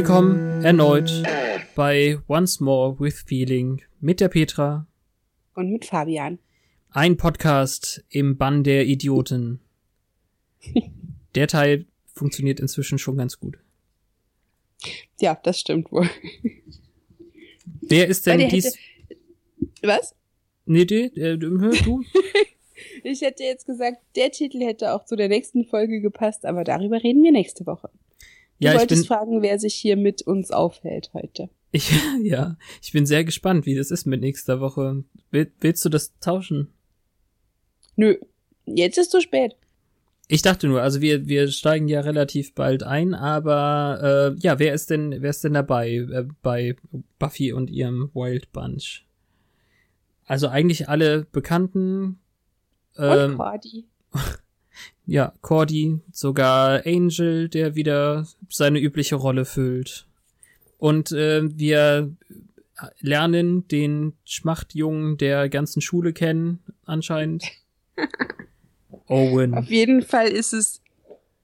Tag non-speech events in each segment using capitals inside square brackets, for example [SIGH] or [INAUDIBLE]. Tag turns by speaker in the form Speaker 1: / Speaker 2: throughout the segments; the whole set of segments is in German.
Speaker 1: Willkommen erneut bei Once More with Feeling mit der Petra
Speaker 2: Und mit Fabian.
Speaker 1: ein Podcast im Bann der Idioten. [LAUGHS] Der Teil funktioniert inzwischen schon ganz gut.
Speaker 2: Ja, das stimmt wohl.
Speaker 1: Wer ist denn dies?
Speaker 2: hätte- Was?
Speaker 1: Nee, nee, äh, du? [LAUGHS]
Speaker 2: Ich hätte jetzt gesagt, der Titel hätte auch zu der nächsten Folge gepasst, aber darüber reden wir nächste Woche. Du
Speaker 1: Ja, ich bin,
Speaker 2: fragen, wer sich hier mit uns aufhält heute.
Speaker 1: ich, [LAUGHS] ja, ich bin sehr gespannt, wie das ist mit nächster Woche. Will, willst du das tauschen?
Speaker 2: Nö, jetzt ist zu spät.
Speaker 1: Ich dachte nur, also wir, wir steigen ja relativ bald ein, aber äh, ja, wer ist denn, wer ist denn dabei äh, bei Buffy und ihrem Wild Bunch? Also eigentlich alle Bekannten.
Speaker 2: Und
Speaker 1: Ähm,
Speaker 2: Cordy. [LAUGHS]
Speaker 1: ja, Cordy, sogar Angel, der wieder seine übliche Rolle füllt. Und äh, wir lernen den Schmachtjungen der ganzen Schule kennen, anscheinend. [LAUGHS] Owen.
Speaker 2: Auf jeden Fall ist es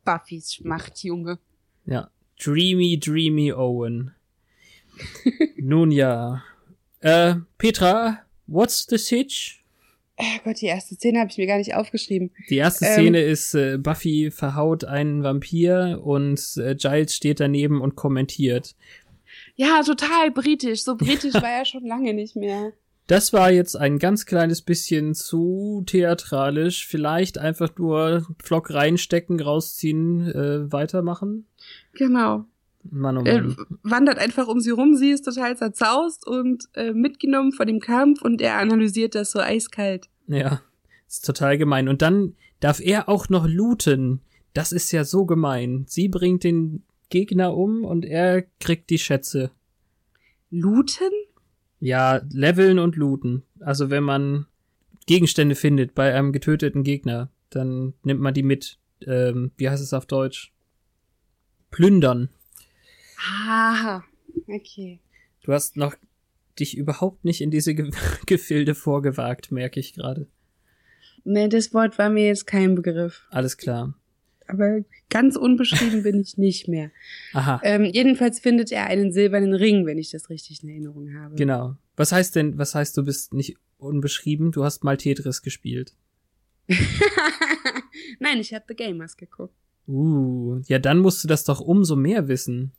Speaker 2: Buffys Machtjunge.
Speaker 1: Ja. Dreamy, dreamy Owen. Nun ja. Äh, Petra, what's the sitch?
Speaker 2: Oh Gott, die erste Szene habe ich mir gar nicht aufgeschrieben.
Speaker 1: Die erste
Speaker 2: Ähm.
Speaker 1: Szene ist, äh, Buffy verhaut einen Vampir und äh, Giles steht daneben und kommentiert.
Speaker 2: Ja, total britisch. So britisch [LAUGHS] war er schon lange nicht mehr.
Speaker 1: Das war jetzt ein ganz kleines bisschen zu theatralisch. Vielleicht einfach nur Flock reinstecken, rausziehen, äh, weitermachen.
Speaker 2: Genau.
Speaker 1: Mann, oh
Speaker 2: äh,
Speaker 1: Mann.
Speaker 2: wandert einfach um sie rum, sie ist total zerzaust und äh, mitgenommen von dem Kampf und er analysiert das so eiskalt.
Speaker 1: Ja, ist total gemein. Und dann darf er auch noch looten. Das ist ja so gemein. Sie bringt den Gegner um und er kriegt die Schätze.
Speaker 2: Looten?
Speaker 1: Ja, leveln und looten. Also wenn man Gegenstände findet bei einem getöteten Gegner, dann nimmt man die mit. Ähm, wie heißt es auf Deutsch? Plündern.
Speaker 2: Ah, okay.
Speaker 1: Du hast noch dich überhaupt nicht in diese Ge [LAUGHS] Gefilde vorgewagt, merke ich gerade.
Speaker 2: Nee, das Wort war mir jetzt kein Begriff.
Speaker 1: Alles klar.
Speaker 2: Aber ganz unbeschrieben bin ich nicht mehr.
Speaker 1: Aha.
Speaker 2: Ähm, jedenfalls findet er einen silbernen Ring, wenn ich das richtig in Erinnerung habe.
Speaker 1: Genau. Was heißt denn, was heißt, du bist nicht unbeschrieben? Du hast mal Tetris gespielt. [LAUGHS]
Speaker 2: Nein, ich habe The Gamers geguckt.
Speaker 1: Uh, ja, dann musst du das doch umso mehr wissen.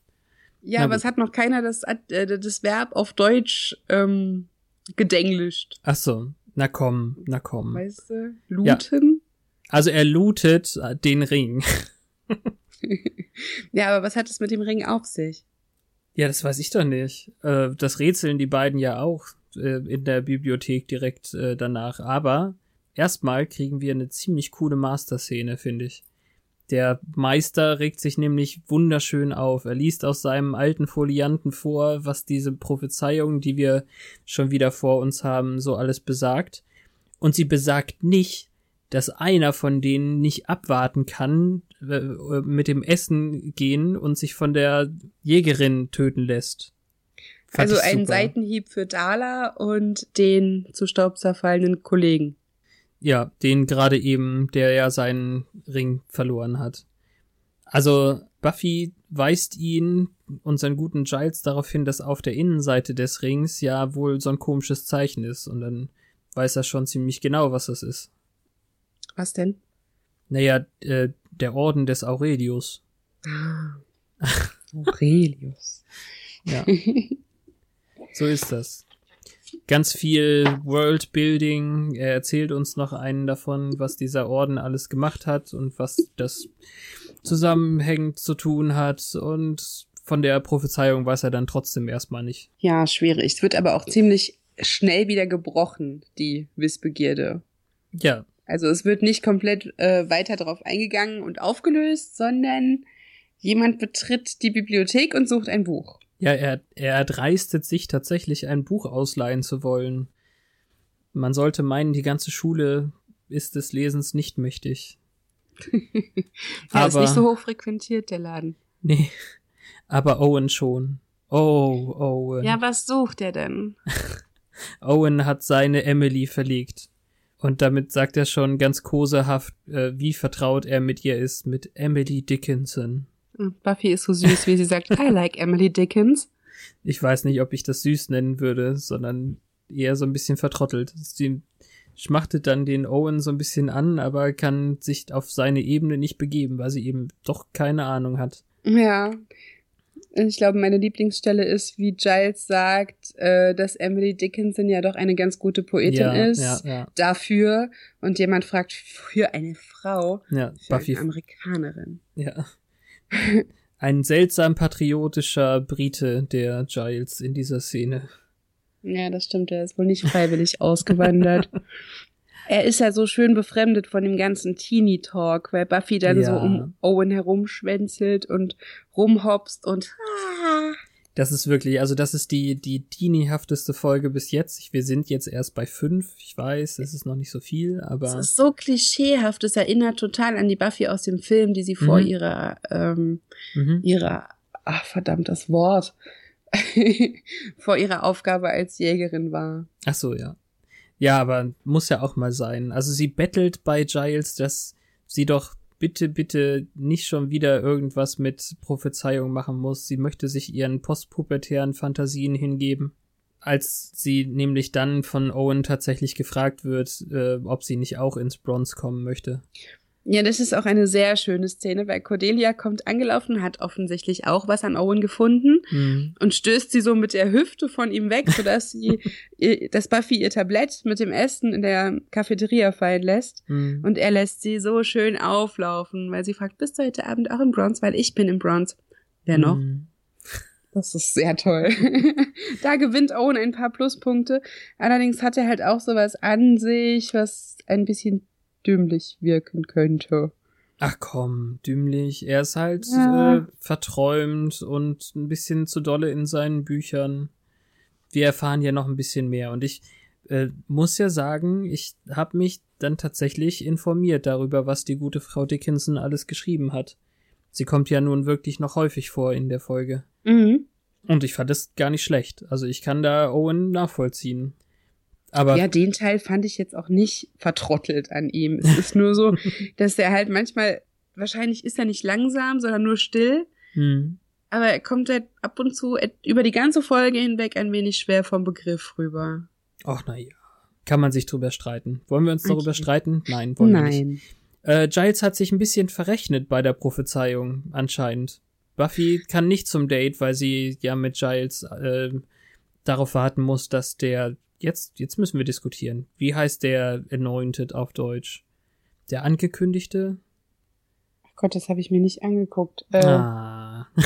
Speaker 2: Ja,
Speaker 1: Na
Speaker 2: aber
Speaker 1: gut.
Speaker 2: es hat noch keiner das, äh, das Verb auf Deutsch ähm, gedenglischt.
Speaker 1: Ach so, na komm, na komm.
Speaker 2: Weißt du? Looten?
Speaker 1: Also er lootet äh, den Ring. [LAUGHS]
Speaker 2: Ja. aber was hat es mit dem Ring auf sich?
Speaker 1: Ja, das weiß ich doch nicht. Äh, das rätseln die beiden ja auch in der Bibliothek direkt danach. Aber erstmal kriegen wir eine ziemlich coole Master-Szene, finde ich. Der Meister regt sich nämlich wunderschön auf. Er liest aus seinem alten Folianten vor, was diese Prophezeiung, die wir schon wieder vor uns haben, so alles besagt. Und sie besagt nicht, dass einer von denen nicht abwarten kann, äh, mit dem Essen gehen und sich von der Jägerin töten lässt. Fand
Speaker 2: also ein
Speaker 1: super.
Speaker 2: Seitenhieb für Dala und den zu Staub zerfallenen Kollegen.
Speaker 1: Ja, den gerade eben, der ja seinen Ring verloren hat. Also Buffy weist ihn und seinen guten Giles darauf hin, dass auf der Innenseite des Rings ja wohl so ein komisches Zeichen ist. Und dann weiß er schon ziemlich genau, was das ist.
Speaker 2: Was denn?
Speaker 1: Naja, äh, der Orden des Aurelius.
Speaker 2: Aurelius.
Speaker 1: Ja, [LAUGHS] so ist das. Ganz viel Worldbuilding. Er erzählt uns noch einen davon, was dieser Orden alles gemacht hat und was das zusammenhängend zu tun hat. Und von der Prophezeiung weiß er dann trotzdem erstmal nicht.
Speaker 2: Ja, schwierig. Es wird aber auch ziemlich schnell wieder gebrochen, die Wissbegierde.
Speaker 1: Ja,
Speaker 2: Also es wird nicht komplett äh, weiter darauf eingegangen und aufgelöst, sondern jemand betritt die Bibliothek und sucht ein Buch.
Speaker 1: Ja, er, er erdreistet sich tatsächlich ein Buch ausleihen zu wollen. Man sollte meinen, die ganze Schule ist des Lesens nicht mächtig. [LAUGHS]
Speaker 2: Ja, ist
Speaker 1: Aber-
Speaker 2: nicht so hoch frequentiert, der Laden.
Speaker 1: Nee, aber Owen schon. Oh, Owen.
Speaker 2: Ja, was sucht er denn? [LAUGHS]
Speaker 1: Owen hat seine Emily verlegt. Und damit sagt er schon ganz kosehaft, äh, wie vertraut er mit ihr ist, mit Emily Dickinson.
Speaker 2: Buffy ist so süß, wie sie sagt, I like Emily Dickens.
Speaker 1: Ich weiß nicht, ob ich das süß nennen würde, sondern eher so ein bisschen vertrottelt. Sie schmachtet dann den Owen so ein bisschen an, aber kann sich auf seine Ebene nicht begeben, weil sie eben doch keine Ahnung hat.
Speaker 2: Ja. Ich glaube, meine Lieblingsstelle ist, wie Giles sagt, äh, dass Emily Dickinson ja doch eine ganz gute Poetin
Speaker 1: Ja,
Speaker 2: ist.
Speaker 1: ja, ja.
Speaker 2: Dafür. Und jemand fragt, für eine Frau.
Speaker 1: Ja,
Speaker 2: Für
Speaker 1: Buffy.
Speaker 2: eine Amerikanerin.
Speaker 1: Ja. Ein seltsam patriotischer Brite, der Giles in dieser Szene.
Speaker 2: Ja, das stimmt. Er ist wohl nicht freiwillig [LAUGHS] ausgewandert. Er ist ja so schön befremdet von dem ganzen Teenie-Talk, weil Buffy dann
Speaker 1: Ja.
Speaker 2: so um Owen herumschwänzelt und rumhopst und
Speaker 1: Das ist wirklich, also das ist die, die teenie-hafteste Folge bis jetzt. Ich, wir sind jetzt erst bei fünf. Ich weiß, es ist noch nicht so viel,
Speaker 2: es
Speaker 1: aber
Speaker 2: ist so klischeehaft. Es erinnert total an die Buffy aus dem Film, die sie vor
Speaker 1: Mhm.
Speaker 2: ihrer, ähm,
Speaker 1: mhm.
Speaker 2: ihrer, ach verdammt, das Wort, [LAUGHS] vor ihrer Aufgabe als Jägerin war.
Speaker 1: ach so, ja. Ja, aber muss ja auch mal sein. Also sie bettelt bei Giles, dass sie doch bitte, bitte nicht schon wieder irgendwas mit Prophezeiung machen muss. Sie möchte sich ihren postpubertären Fantasien hingeben. Als sie nämlich dann von Owen tatsächlich gefragt wird, äh, ob sie nicht auch ins Bronze kommen möchte.
Speaker 2: Ja, das ist auch eine sehr schöne Szene, weil Cordelia kommt angelaufen, hat offensichtlich auch was an Owen gefunden
Speaker 1: Mhm.
Speaker 2: und stößt sie so mit der Hüfte von ihm weg, sodass sie, [LAUGHS] dass Buffy ihr Tablett mit dem Essen in der Cafeteria fallen lässt.
Speaker 1: Mhm.
Speaker 2: Und er lässt sie so schön auflaufen, weil sie fragt, bist du heute Abend auch im Bronze? Weil ich bin im Bronze. Wer noch?
Speaker 1: Mhm.
Speaker 2: Das ist sehr toll. [LAUGHS] da gewinnt Owen ein paar Pluspunkte. Allerdings hat er halt auch sowas an sich, was ein bisschen dümmlich wirken könnte.
Speaker 1: Ach komm, dümmlich. Er ist halt
Speaker 2: Ja.
Speaker 1: äh, verträumt und ein bisschen zu dolle in seinen Büchern. Wir erfahren ja noch ein bisschen mehr. Und ich äh, muss ja sagen, ich habe mich dann tatsächlich informiert darüber, was die gute Frau Dickinson alles geschrieben hat. Sie kommt ja nun wirklich noch häufig vor in der Folge.
Speaker 2: Mhm.
Speaker 1: Und ich fand es gar nicht schlecht. Also ich kann da Owen nachvollziehen. Aber
Speaker 2: Ja, den Teil fand ich jetzt auch nicht vertrottelt an ihm. Es [LAUGHS] ist nur so, dass er halt manchmal, wahrscheinlich ist er nicht langsam, sondern nur still.
Speaker 1: hm,
Speaker 2: Aber er kommt halt ab und zu über die ganze Folge hinweg ein wenig schwer vom Begriff rüber.
Speaker 1: ach na ja, kann man sich drüber streiten. Wollen wir uns darüber
Speaker 2: Okay.
Speaker 1: streiten? Nein, wollen wir nicht.
Speaker 2: Nein.
Speaker 1: Äh, Giles hat sich ein bisschen verrechnet bei der Prophezeiung, anscheinend. Buffy kann nicht zum Date, weil sie ja mit Giles äh, darauf warten muss, dass der. Jetzt, jetzt müssen wir diskutieren. Wie heißt der Anointed auf Deutsch? Der Angekündigte?
Speaker 2: Ach Gott, das habe ich mir nicht angeguckt. Äh,
Speaker 1: Ah. [LAUGHS]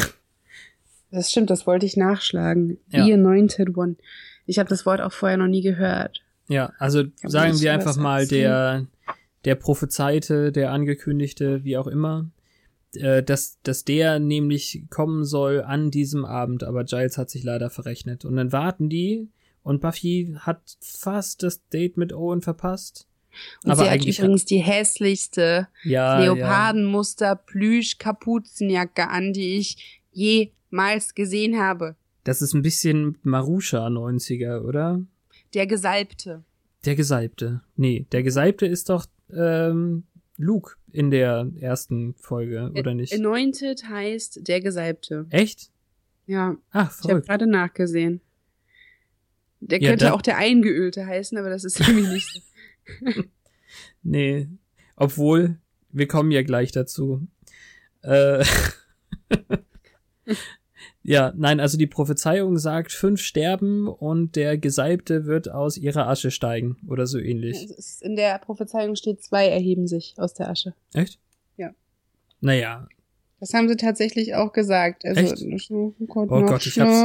Speaker 2: Das stimmt, das wollte ich nachschlagen.
Speaker 1: Ja.
Speaker 2: The Anointed One. Ich habe das Wort auch vorher noch nie gehört.
Speaker 1: Ja, also sagen wir einfach mal der, der Prophezeite, der Angekündigte, wie auch immer, äh, dass, dass der nämlich kommen soll an diesem Abend, aber Giles hat sich leider verrechnet. Und dann warten die und Buffy hat fast das Date mit Owen verpasst.
Speaker 2: Und
Speaker 1: aber
Speaker 2: sie hat übrigens die hässlichste
Speaker 1: ja,
Speaker 2: Leopardenmuster Plüsch-Kapuzenjacke an, die ich jemals gesehen habe.
Speaker 1: Das ist ein bisschen Marusha 90er, oder?
Speaker 2: Der Gesalbte.
Speaker 1: Der Gesalbte. Nee, der Gesalbte ist doch ähm, Luke in der ersten Folge, oder nicht?
Speaker 2: Anointed heißt der Gesalbte.
Speaker 1: Echt?
Speaker 2: Ja,
Speaker 1: Ach,
Speaker 2: ich habe
Speaker 1: verrückt.
Speaker 2: gerade nachgesehen. Der
Speaker 1: Ja,
Speaker 2: könnte
Speaker 1: da-
Speaker 2: auch der Eingeölte heißen, aber das ist irgendwie nicht so. [LAUGHS]
Speaker 1: Nee. Obwohl, wir kommen ja gleich dazu. Äh, [LAUGHS] ja, nein, also die Prophezeiung sagt, fünf sterben und der Gesalbte wird aus ihrer Asche steigen oder so ähnlich.
Speaker 2: In der Prophezeiung steht, zwei erheben sich aus der Asche.
Speaker 1: Echt?
Speaker 2: Ja.
Speaker 1: Naja,
Speaker 2: Das haben sie tatsächlich auch gesagt. Also,
Speaker 1: Echt?
Speaker 2: Oh Gott,
Speaker 1: ich hab's-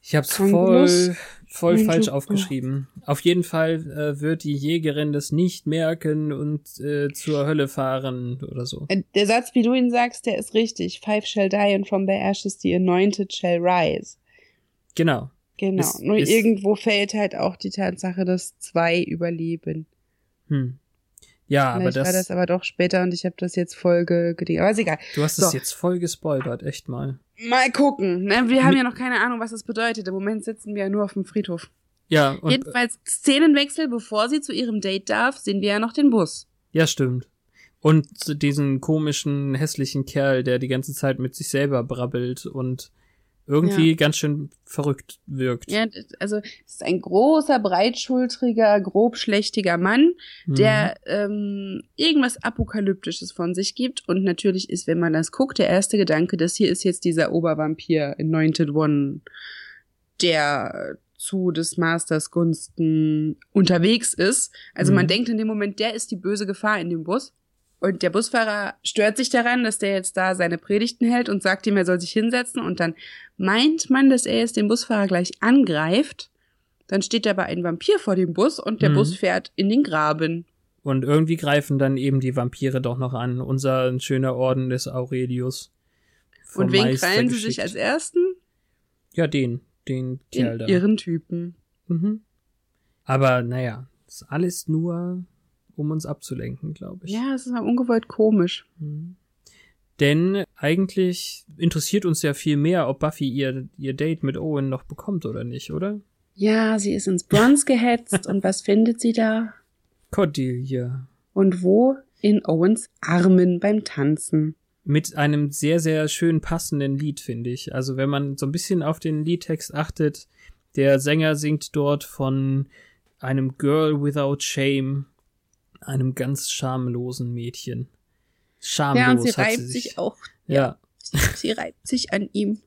Speaker 1: ich hab's voll, voll
Speaker 2: Und
Speaker 1: falsch aufgeschrieben. Auf jeden Fall äh, wird die Jägerin das nicht merken und äh, zur Hölle fahren oder so.
Speaker 2: Äh, Der Satz, wie du ihn sagst, der ist richtig. Five shall die and from their ashes the anointed shall rise.
Speaker 1: Genau.
Speaker 2: Genau.
Speaker 1: Ist-
Speaker 2: Nur
Speaker 1: ist-
Speaker 2: irgendwo fällt halt auch die Tatsache, dass zwei überleben.
Speaker 1: Hm. Ja, aber
Speaker 2: Vielleicht
Speaker 1: das,
Speaker 2: war das aber doch später und ich habe das jetzt voll ge. Aber ist egal.
Speaker 1: du hast es
Speaker 2: So.
Speaker 1: jetzt voll gespoilert, echt mal.
Speaker 2: Mal gucken. Ne? Wir haben ja noch keine Ahnung, was das bedeutet. Im Moment sitzen wir ja nur auf dem Friedhof.
Speaker 1: Ja, und
Speaker 2: Jedenfalls Szenenwechsel, bevor sie zu ihrem Date darf, sehen wir ja noch den Bus.
Speaker 1: ja, stimmt. Und diesen komischen, hässlichen Kerl, der die ganze Zeit mit sich selber brabbelt und irgendwie ja. ganz schön verrückt wirkt.
Speaker 2: Ja, also es ist ein großer, breitschultriger, grobschlächtiger Mann, mhm. der ähm, irgendwas Apokalyptisches von sich gibt. Und natürlich ist, wenn man das guckt, der erste Gedanke, das hier ist jetzt dieser Obervampir, Anointed One, der zu des Masters Gunsten unterwegs ist. Also mhm. man denkt in dem Moment, der ist die böse Gefahr in dem Bus. Und der Busfahrer stört sich daran, dass der jetzt da seine Predigten hält und sagt ihm, er soll sich hinsetzen. Und dann meint man, dass er jetzt den Busfahrer gleich angreift. Dann steht aber ein Vampir vor dem Bus und der mhm. Bus fährt in den Graben.
Speaker 1: Und irgendwie greifen dann eben die Vampire doch noch an. Unser schöner Orden des Aurelius.
Speaker 2: Und wen Meister krallen sie sich als ersten?
Speaker 1: Ja, den. Den Kerl
Speaker 2: da. Ihren Typen.
Speaker 1: Mhm. Aber naja, ist alles nur um uns abzulenken, glaube ich.
Speaker 2: Ja, es ist ungewollt komisch.
Speaker 1: Mhm. Denn eigentlich interessiert uns ja viel mehr, ob Buffy ihr, ihr Date mit Owen noch bekommt oder nicht, oder?
Speaker 2: Ja, sie ist ins Bronze [LAUGHS] gehetzt und was findet sie da?
Speaker 1: Cordelia.
Speaker 2: Und wo? In Owens Armen beim Tanzen.
Speaker 1: Mit einem sehr, sehr schön passenden Lied, finde ich. Also wenn man so ein bisschen auf den Liedtext achtet, der Sänger singt dort von einem Girl without shame einem ganz schamlosen Mädchen. Schamlos ja, und
Speaker 2: sie reibt sie sich, sich, auch. Ja. Sie, sie, reibt sich an ihm.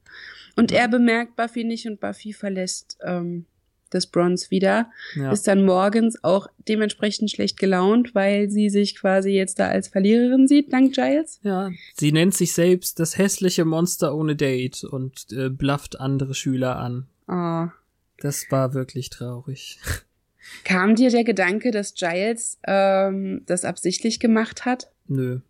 Speaker 2: Und er bemerkt Buffy nicht und Buffy verlässt ähm, das Bronze wieder. Ja. Ist dann morgens auch dementsprechend schlecht gelaunt, weil sie sich quasi jetzt da als Verliererin sieht, dank Giles.
Speaker 1: Ja, sie nennt sich selbst das hässliche Monster ohne Date und äh, blufft andere Schüler an.
Speaker 2: Oh.
Speaker 1: Das war wirklich traurig.
Speaker 2: Kam dir der Gedanke, dass Giles ähm, das absichtlich gemacht hat?
Speaker 1: Nö.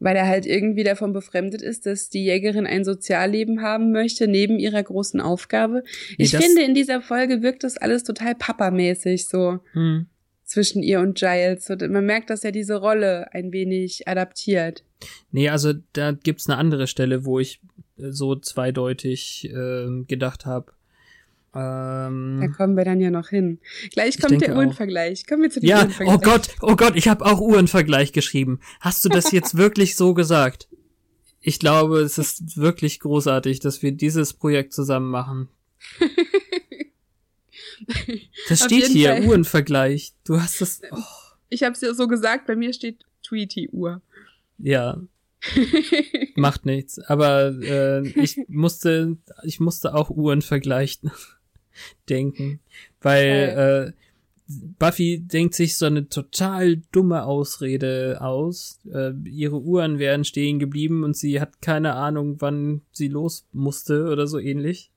Speaker 2: Weil er halt irgendwie davon befremdet ist, dass die Jägerin ein Sozialleben haben möchte, neben ihrer großen Aufgabe. Nee, ich finde, in dieser Folge wirkt das alles total papamäßig so.
Speaker 1: Hm.
Speaker 2: Zwischen ihr und Giles. Und man merkt, dass er diese Rolle ein wenig adaptiert.
Speaker 1: Nee, also da gibt's eine andere Stelle, wo ich so zweideutig äh, gedacht habe, ähm,
Speaker 2: da kommen wir dann ja noch hin. Gleich kommt der Uhrenvergleich. Kommen wir zu dem
Speaker 1: ja, Uhrenvergleich. Oh Gott, oh Gott, ich habe auch Uhrenvergleich geschrieben. Hast du das [LAUGHS] jetzt wirklich so gesagt? Ich glaube, es ist wirklich großartig, dass wir dieses Projekt zusammen machen. [LAUGHS] Das steht hier, Fall. Uhrenvergleich. Du hast das. Oh. [LAUGHS]
Speaker 2: Ich habe es ja so gesagt, bei mir steht Tweety-Uhr.
Speaker 1: Ja. Macht nichts. Aber äh, ich musste, ich musste auch Uhren vergleichen denken. Weil äh, Buffy denkt sich so eine total dumme Ausrede aus. Äh, ihre Uhren wären stehen geblieben und sie hat keine Ahnung, wann sie los musste oder so ähnlich.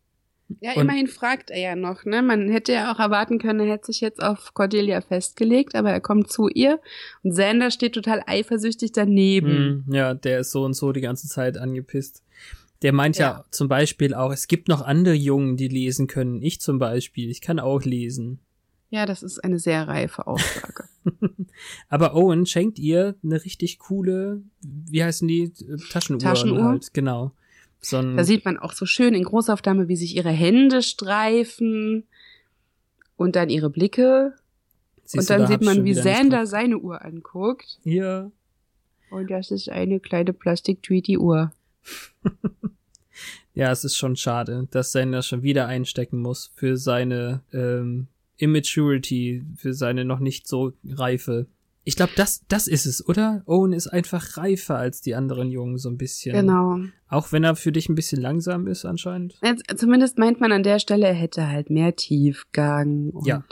Speaker 2: Ja, und immerhin fragt er ja noch, ne? Man hätte ja auch erwarten können, er hätte sich jetzt auf Cordelia festgelegt, aber er kommt zu ihr und Sander steht total eifersüchtig daneben.
Speaker 1: Mm, ja, der ist so und so die ganze Zeit angepisst. Der meint ja. ja zum Beispiel auch, es gibt noch andere Jungen, die lesen können. Ich zum Beispiel, ich kann auch lesen.
Speaker 2: Ja, das ist eine sehr reife Aussage. [LAUGHS]
Speaker 1: Aber Owen schenkt ihr eine richtig coole, wie heißen die, Taschenuhr?
Speaker 2: Taschenuhr? Halt,
Speaker 1: genau. So
Speaker 2: da sieht man auch so schön in Großaufnahme, wie sich ihre Hände streifen und dann ihre Blicke. Siehst und dann sieht man, wie Sander seine Uhr anguckt.
Speaker 1: Ja.
Speaker 2: Und das ist eine kleine Plastik-Tweety-Uhr. [LAUGHS]
Speaker 1: ja, es ist schon schade, dass Sander schon wieder einstecken muss für seine ähm, Immaturity, für seine noch nicht so reife. Ich glaube, das, das ist es, oder? Owen ist einfach reifer als die anderen Jungen, so ein bisschen.
Speaker 2: Genau.
Speaker 1: Auch wenn er für dich ein bisschen langsam ist, anscheinend.
Speaker 2: Jetzt, zumindest meint man an der Stelle, er hätte halt mehr Tiefgang. Und,
Speaker 1: ja,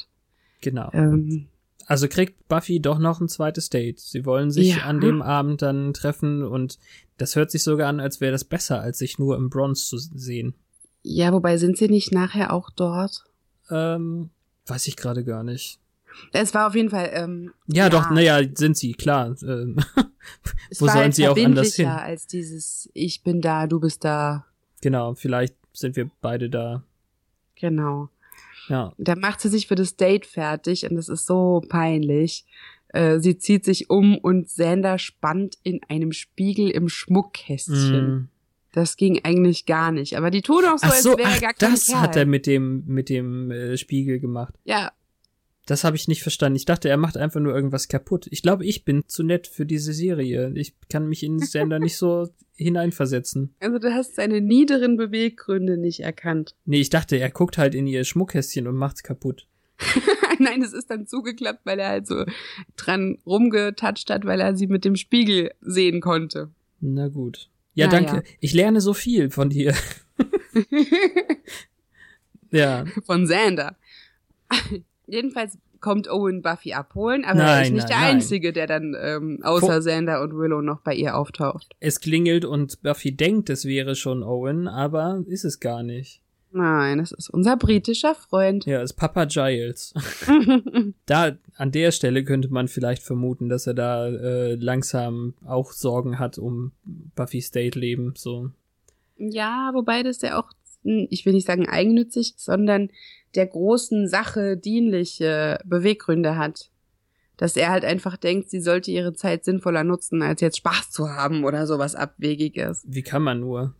Speaker 1: genau.
Speaker 2: Ähm,
Speaker 1: also kriegt Buffy doch noch ein zweites Date. Sie wollen sich ja. an dem Abend dann treffen und das hört sich sogar an, als wäre das besser, als sich nur im Bronze zu sehen.
Speaker 2: Ja, wobei sind sie nicht nachher auch dort?
Speaker 1: Ähm, weiß ich gerade gar nicht.
Speaker 2: Es war auf jeden Fall. Ähm,
Speaker 1: ja, ja, doch, naja, sind sie, klar. Ähm, [LAUGHS] wo sollen sie auch anders hin?
Speaker 2: als dieses Ich bin da, du bist da.
Speaker 1: Genau, vielleicht sind wir beide da.
Speaker 2: Genau.
Speaker 1: Ja.
Speaker 2: Da macht sie sich für das Date fertig und das ist so peinlich. Äh, sie zieht sich um und Sander spannt in einem Spiegel im Schmuckkästchen. Mm. Das ging eigentlich gar nicht. Aber die tun auch so,
Speaker 1: ach so
Speaker 2: als wäre
Speaker 1: ach,
Speaker 2: gar kein
Speaker 1: Das Kerl. hat er mit dem, mit dem äh, Spiegel gemacht.
Speaker 2: Ja.
Speaker 1: Das habe ich nicht verstanden. Ich dachte, er macht einfach nur irgendwas kaputt. Ich glaube, ich bin zu nett für diese Serie. Ich kann mich in Sender nicht so hineinversetzen.
Speaker 2: Also du hast seine niederen Beweggründe nicht erkannt.
Speaker 1: Nee, ich dachte, er guckt halt in ihr Schmuckkästchen und macht's kaputt. [LAUGHS]
Speaker 2: Nein, es ist dann zugeklappt, weil er halt so dran rumgetatscht hat, weil er sie mit dem Spiegel sehen konnte.
Speaker 1: Na gut. Ja,
Speaker 2: Na
Speaker 1: danke.
Speaker 2: ja.
Speaker 1: Ich lerne so viel von dir. [LAUGHS] ja.
Speaker 2: Von Xander. [LAUGHS] Jedenfalls kommt Owen Buffy abholen, aber er
Speaker 1: Nein,
Speaker 2: ist nicht
Speaker 1: nein,
Speaker 2: der
Speaker 1: nein.
Speaker 2: Einzige, der dann ähm, außer Xander und Willow noch bei ihr auftaucht.
Speaker 1: Es klingelt und Buffy denkt, es wäre schon Owen, aber ist es gar nicht.
Speaker 2: Nein, das ist unser britischer Freund.
Speaker 1: Ja, es ist Papa Giles. [LAUGHS] da, an der Stelle könnte man vielleicht vermuten, dass er da äh, langsam auch Sorgen hat um Buffys Date-Leben, so.
Speaker 2: ja, wobei das ja auch, hm, ich will nicht sagen eigennützig, sondern der großen Sache dienliche Beweggründe hat. Dass er halt einfach denkt, sie sollte ihre Zeit sinnvoller nutzen, als jetzt Spaß zu haben oder sowas Abwegiges.
Speaker 1: Wie kann man nur?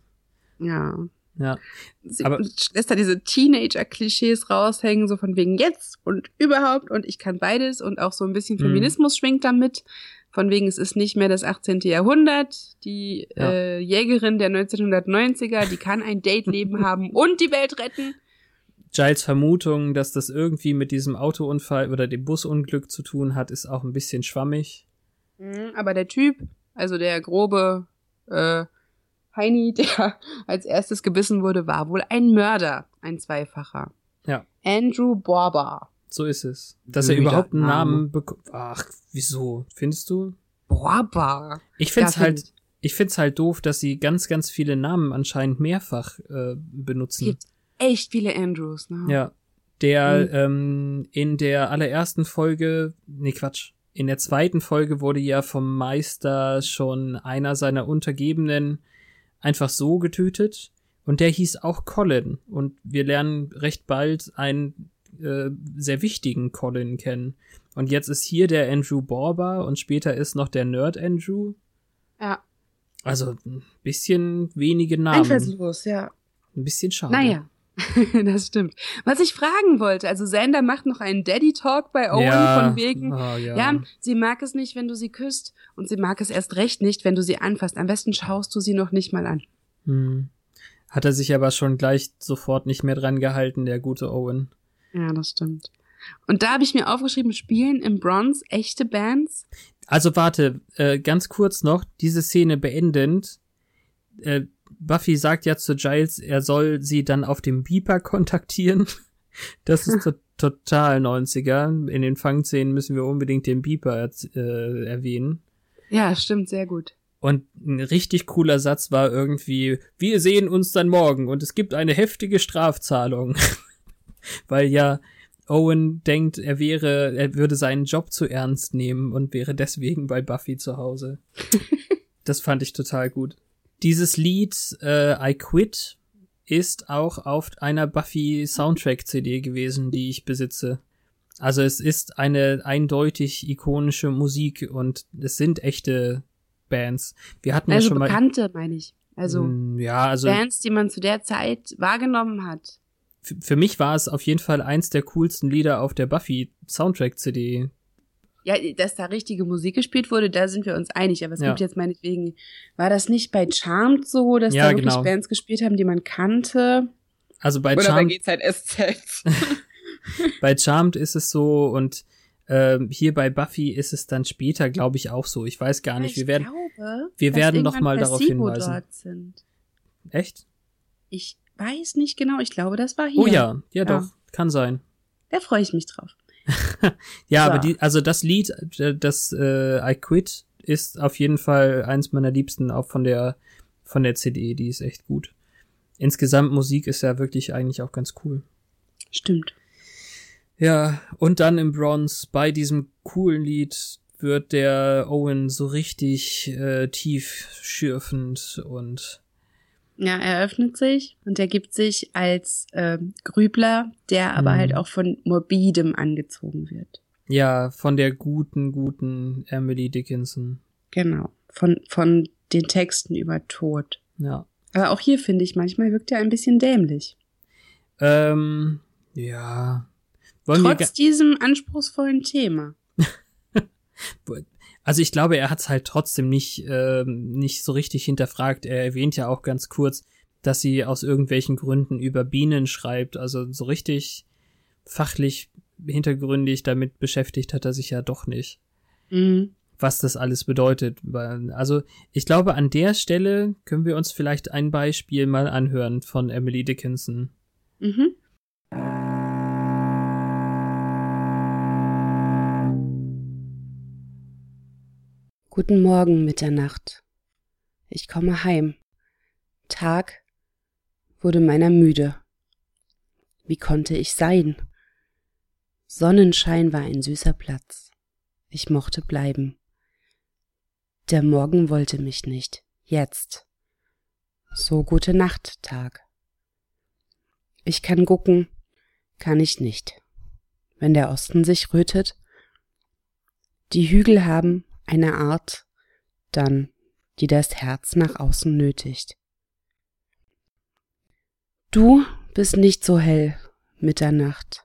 Speaker 2: Ja.
Speaker 1: Ja.
Speaker 2: Sie
Speaker 1: Aber-
Speaker 2: lässt da diese Teenager-Klischees raushängen, so von wegen jetzt und überhaupt und ich kann beides und auch so ein bisschen
Speaker 1: Mhm.
Speaker 2: Feminismus schwingt damit. Von wegen, es ist nicht mehr das 18. Jahrhundert. Die
Speaker 1: Ja.
Speaker 2: äh, Jägerin der 1990er, die kann ein Date-Leben [LAUGHS] haben und die Welt retten.
Speaker 1: Giles Vermutung, dass das irgendwie mit diesem Autounfall oder dem Busunglück zu tun hat, ist auch ein bisschen schwammig.
Speaker 2: Mhm, Aber der Typ, also der grobe äh, Heini, [LAUGHS] der als erstes gebissen wurde, war wohl ein Mörder, ein Zweifacher.
Speaker 1: Ja.
Speaker 2: Andrew Borba.
Speaker 1: So ist es. Dass er
Speaker 2: Blöder
Speaker 1: überhaupt einen
Speaker 2: Name.
Speaker 1: Namen bekommt. Ach, wieso? Findest du?
Speaker 2: Borba.
Speaker 1: Ich find's
Speaker 2: Ja,
Speaker 1: halt, ich find's halt doof, dass sie ganz, ganz viele Namen anscheinend mehrfach äh, benutzen.
Speaker 2: Gibt echt viele Andrews, ne?
Speaker 1: Ja. Der
Speaker 2: Mhm.
Speaker 1: ähm, in der allerersten Folge, nee Quatsch, in der zweiten Folge wurde ja vom Meister schon einer seiner Untergebenen einfach so getötet und der hieß auch Colin und wir lernen recht bald einen äh, sehr wichtigen Colin kennen. Und jetzt ist hier der Andrew Borba und später ist noch der Nerd Andrew.
Speaker 2: Ja.
Speaker 1: Also ein bisschen wenige Namen.
Speaker 2: Einfallslos, ja.
Speaker 1: Ein bisschen schade.
Speaker 2: Naja. [LAUGHS] das stimmt. Was ich fragen wollte, also Sander macht noch einen Daddy-Talk bei Owen
Speaker 1: ja.
Speaker 2: von wegen,
Speaker 1: Oh, ja.
Speaker 2: ja, sie mag es nicht, wenn du sie küsst und sie mag es erst recht nicht, wenn du sie anfasst. Am besten schaust du sie noch nicht mal an.
Speaker 1: Hm. Hat er sich aber schon gleich sofort nicht mehr dran gehalten, der gute Owen.
Speaker 2: Ja, das stimmt. Und da habe ich mir aufgeschrieben, spielen im Bronze echte Bands?
Speaker 1: Also warte, äh, ganz kurz noch, diese Szene beendend. Äh, Buffy sagt ja zu Giles, er soll sie dann auf dem Beeper kontaktieren. [LAUGHS] Das ist to total 90er. In den Fangszenen müssen wir unbedingt den Beeper äh, erwähnen.
Speaker 2: Ja, stimmt, sehr gut.
Speaker 1: Und ein richtig cooler Satz war irgendwie, wir sehen uns dann morgen und es gibt eine heftige Strafzahlung. [LAUGHS] Weil ja Owen denkt, er wäre, er würde seinen Job zu ernst nehmen und wäre deswegen bei Buffy zu Hause. [LAUGHS] das fand ich total gut. Dieses Lied äh, I Quit ist auch auf einer Buffy Soundtrack CD gewesen, die ich besitze. Also es ist eine eindeutig ikonische Musik und es sind echte Bands. Wir hatten
Speaker 2: Also
Speaker 1: ja schon mal
Speaker 2: Bekannte, meine ich. Also
Speaker 1: Mm, ja, also
Speaker 2: Bands, die man zu der Zeit wahrgenommen hat.
Speaker 1: für mich war es auf jeden Fall eins der coolsten Lieder auf der Buffy Soundtrack CD.
Speaker 2: Ja, dass da richtige Musik gespielt wurde, da sind wir uns einig. Aber es
Speaker 1: Ja.
Speaker 2: gibt jetzt meinetwegen, war das nicht bei Charmed so, dass
Speaker 1: Ja,
Speaker 2: da wirklich
Speaker 1: genau.
Speaker 2: Bands gespielt haben, die man kannte?
Speaker 1: Also bei
Speaker 2: Oder bei
Speaker 1: Charmed,
Speaker 2: GZSZ? [LAUGHS]
Speaker 1: bei Charmed ist es so und ähm, hier bei Buffy ist es dann später, glaube ich, auch so. Ich weiß gar nicht. Wir werden
Speaker 2: glaube,
Speaker 1: wir werden noch mal darauf hinweisen.
Speaker 2: Dort sind.
Speaker 1: echt?
Speaker 2: Ich weiß nicht genau. Ich glaube, das war hier.
Speaker 1: Oh ja, ja,
Speaker 2: Ja.
Speaker 1: doch, kann sein.
Speaker 2: Da freue ich mich drauf. [LAUGHS]
Speaker 1: Ja,
Speaker 2: So.
Speaker 1: aber die, also das Lied, äh, das äh, I Quit, ist auf jeden Fall eins meiner liebsten, auch von der von der CD. Die ist echt gut. Insgesamt Musik ist ja wirklich eigentlich auch ganz cool.
Speaker 2: Stimmt.
Speaker 1: Ja, und dann im Bronze bei diesem coolen Lied wird der Owen so richtig äh, tief schürfend und
Speaker 2: Ja, er öffnet sich und er gibt sich als ähm, Grübler, der aber
Speaker 1: Mhm.
Speaker 2: halt auch von Morbidem angezogen wird.
Speaker 1: ja, von der guten, guten Emily Dickinson.
Speaker 2: Genau. Von, von den Texten über Tod.
Speaker 1: Ja.
Speaker 2: Aber auch hier finde ich, manchmal wirkt er ein bisschen dämlich.
Speaker 1: Ähm, ja.
Speaker 2: Wollen Trotz diesem anspruchsvollen Thema. [LAUGHS]
Speaker 1: also ich glaube, er hat es halt trotzdem nicht, äh, nicht so richtig hinterfragt. Er erwähnt ja auch ganz kurz, dass sie aus irgendwelchen Gründen über Bienen schreibt. Also so richtig fachlich hintergründig damit beschäftigt hat er sich ja doch nicht. Mhm. Was das alles bedeutet. Also ich glaube, an der Stelle können wir uns vielleicht ein Beispiel mal anhören von Emily Dickinson. Mhm.
Speaker 2: Guten Morgen, Mitternacht. Ich komme heim. Tag wurde meiner müde. Wie konnte ich sein? Sonnenschein war ein süßer Platz. Ich mochte bleiben. Der Morgen wollte mich nicht. Jetzt. So gute Nacht, Tag. Ich kann gucken, kann ich nicht. Wenn der Osten sich rötet, die Hügel haben eine Art, dann, die das Herz nach außen nötigt. Du bist nicht so hell, Mitternacht.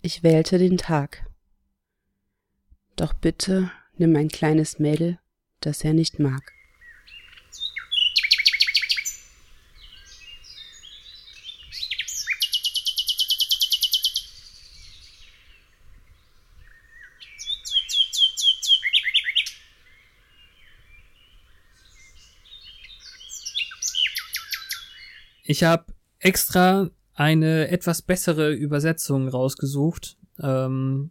Speaker 2: Ich wählte den Tag. Doch bitte nimm ein kleines Mädel, das er nicht mag.
Speaker 1: Ich habe extra eine etwas bessere Übersetzung rausgesucht, ähm,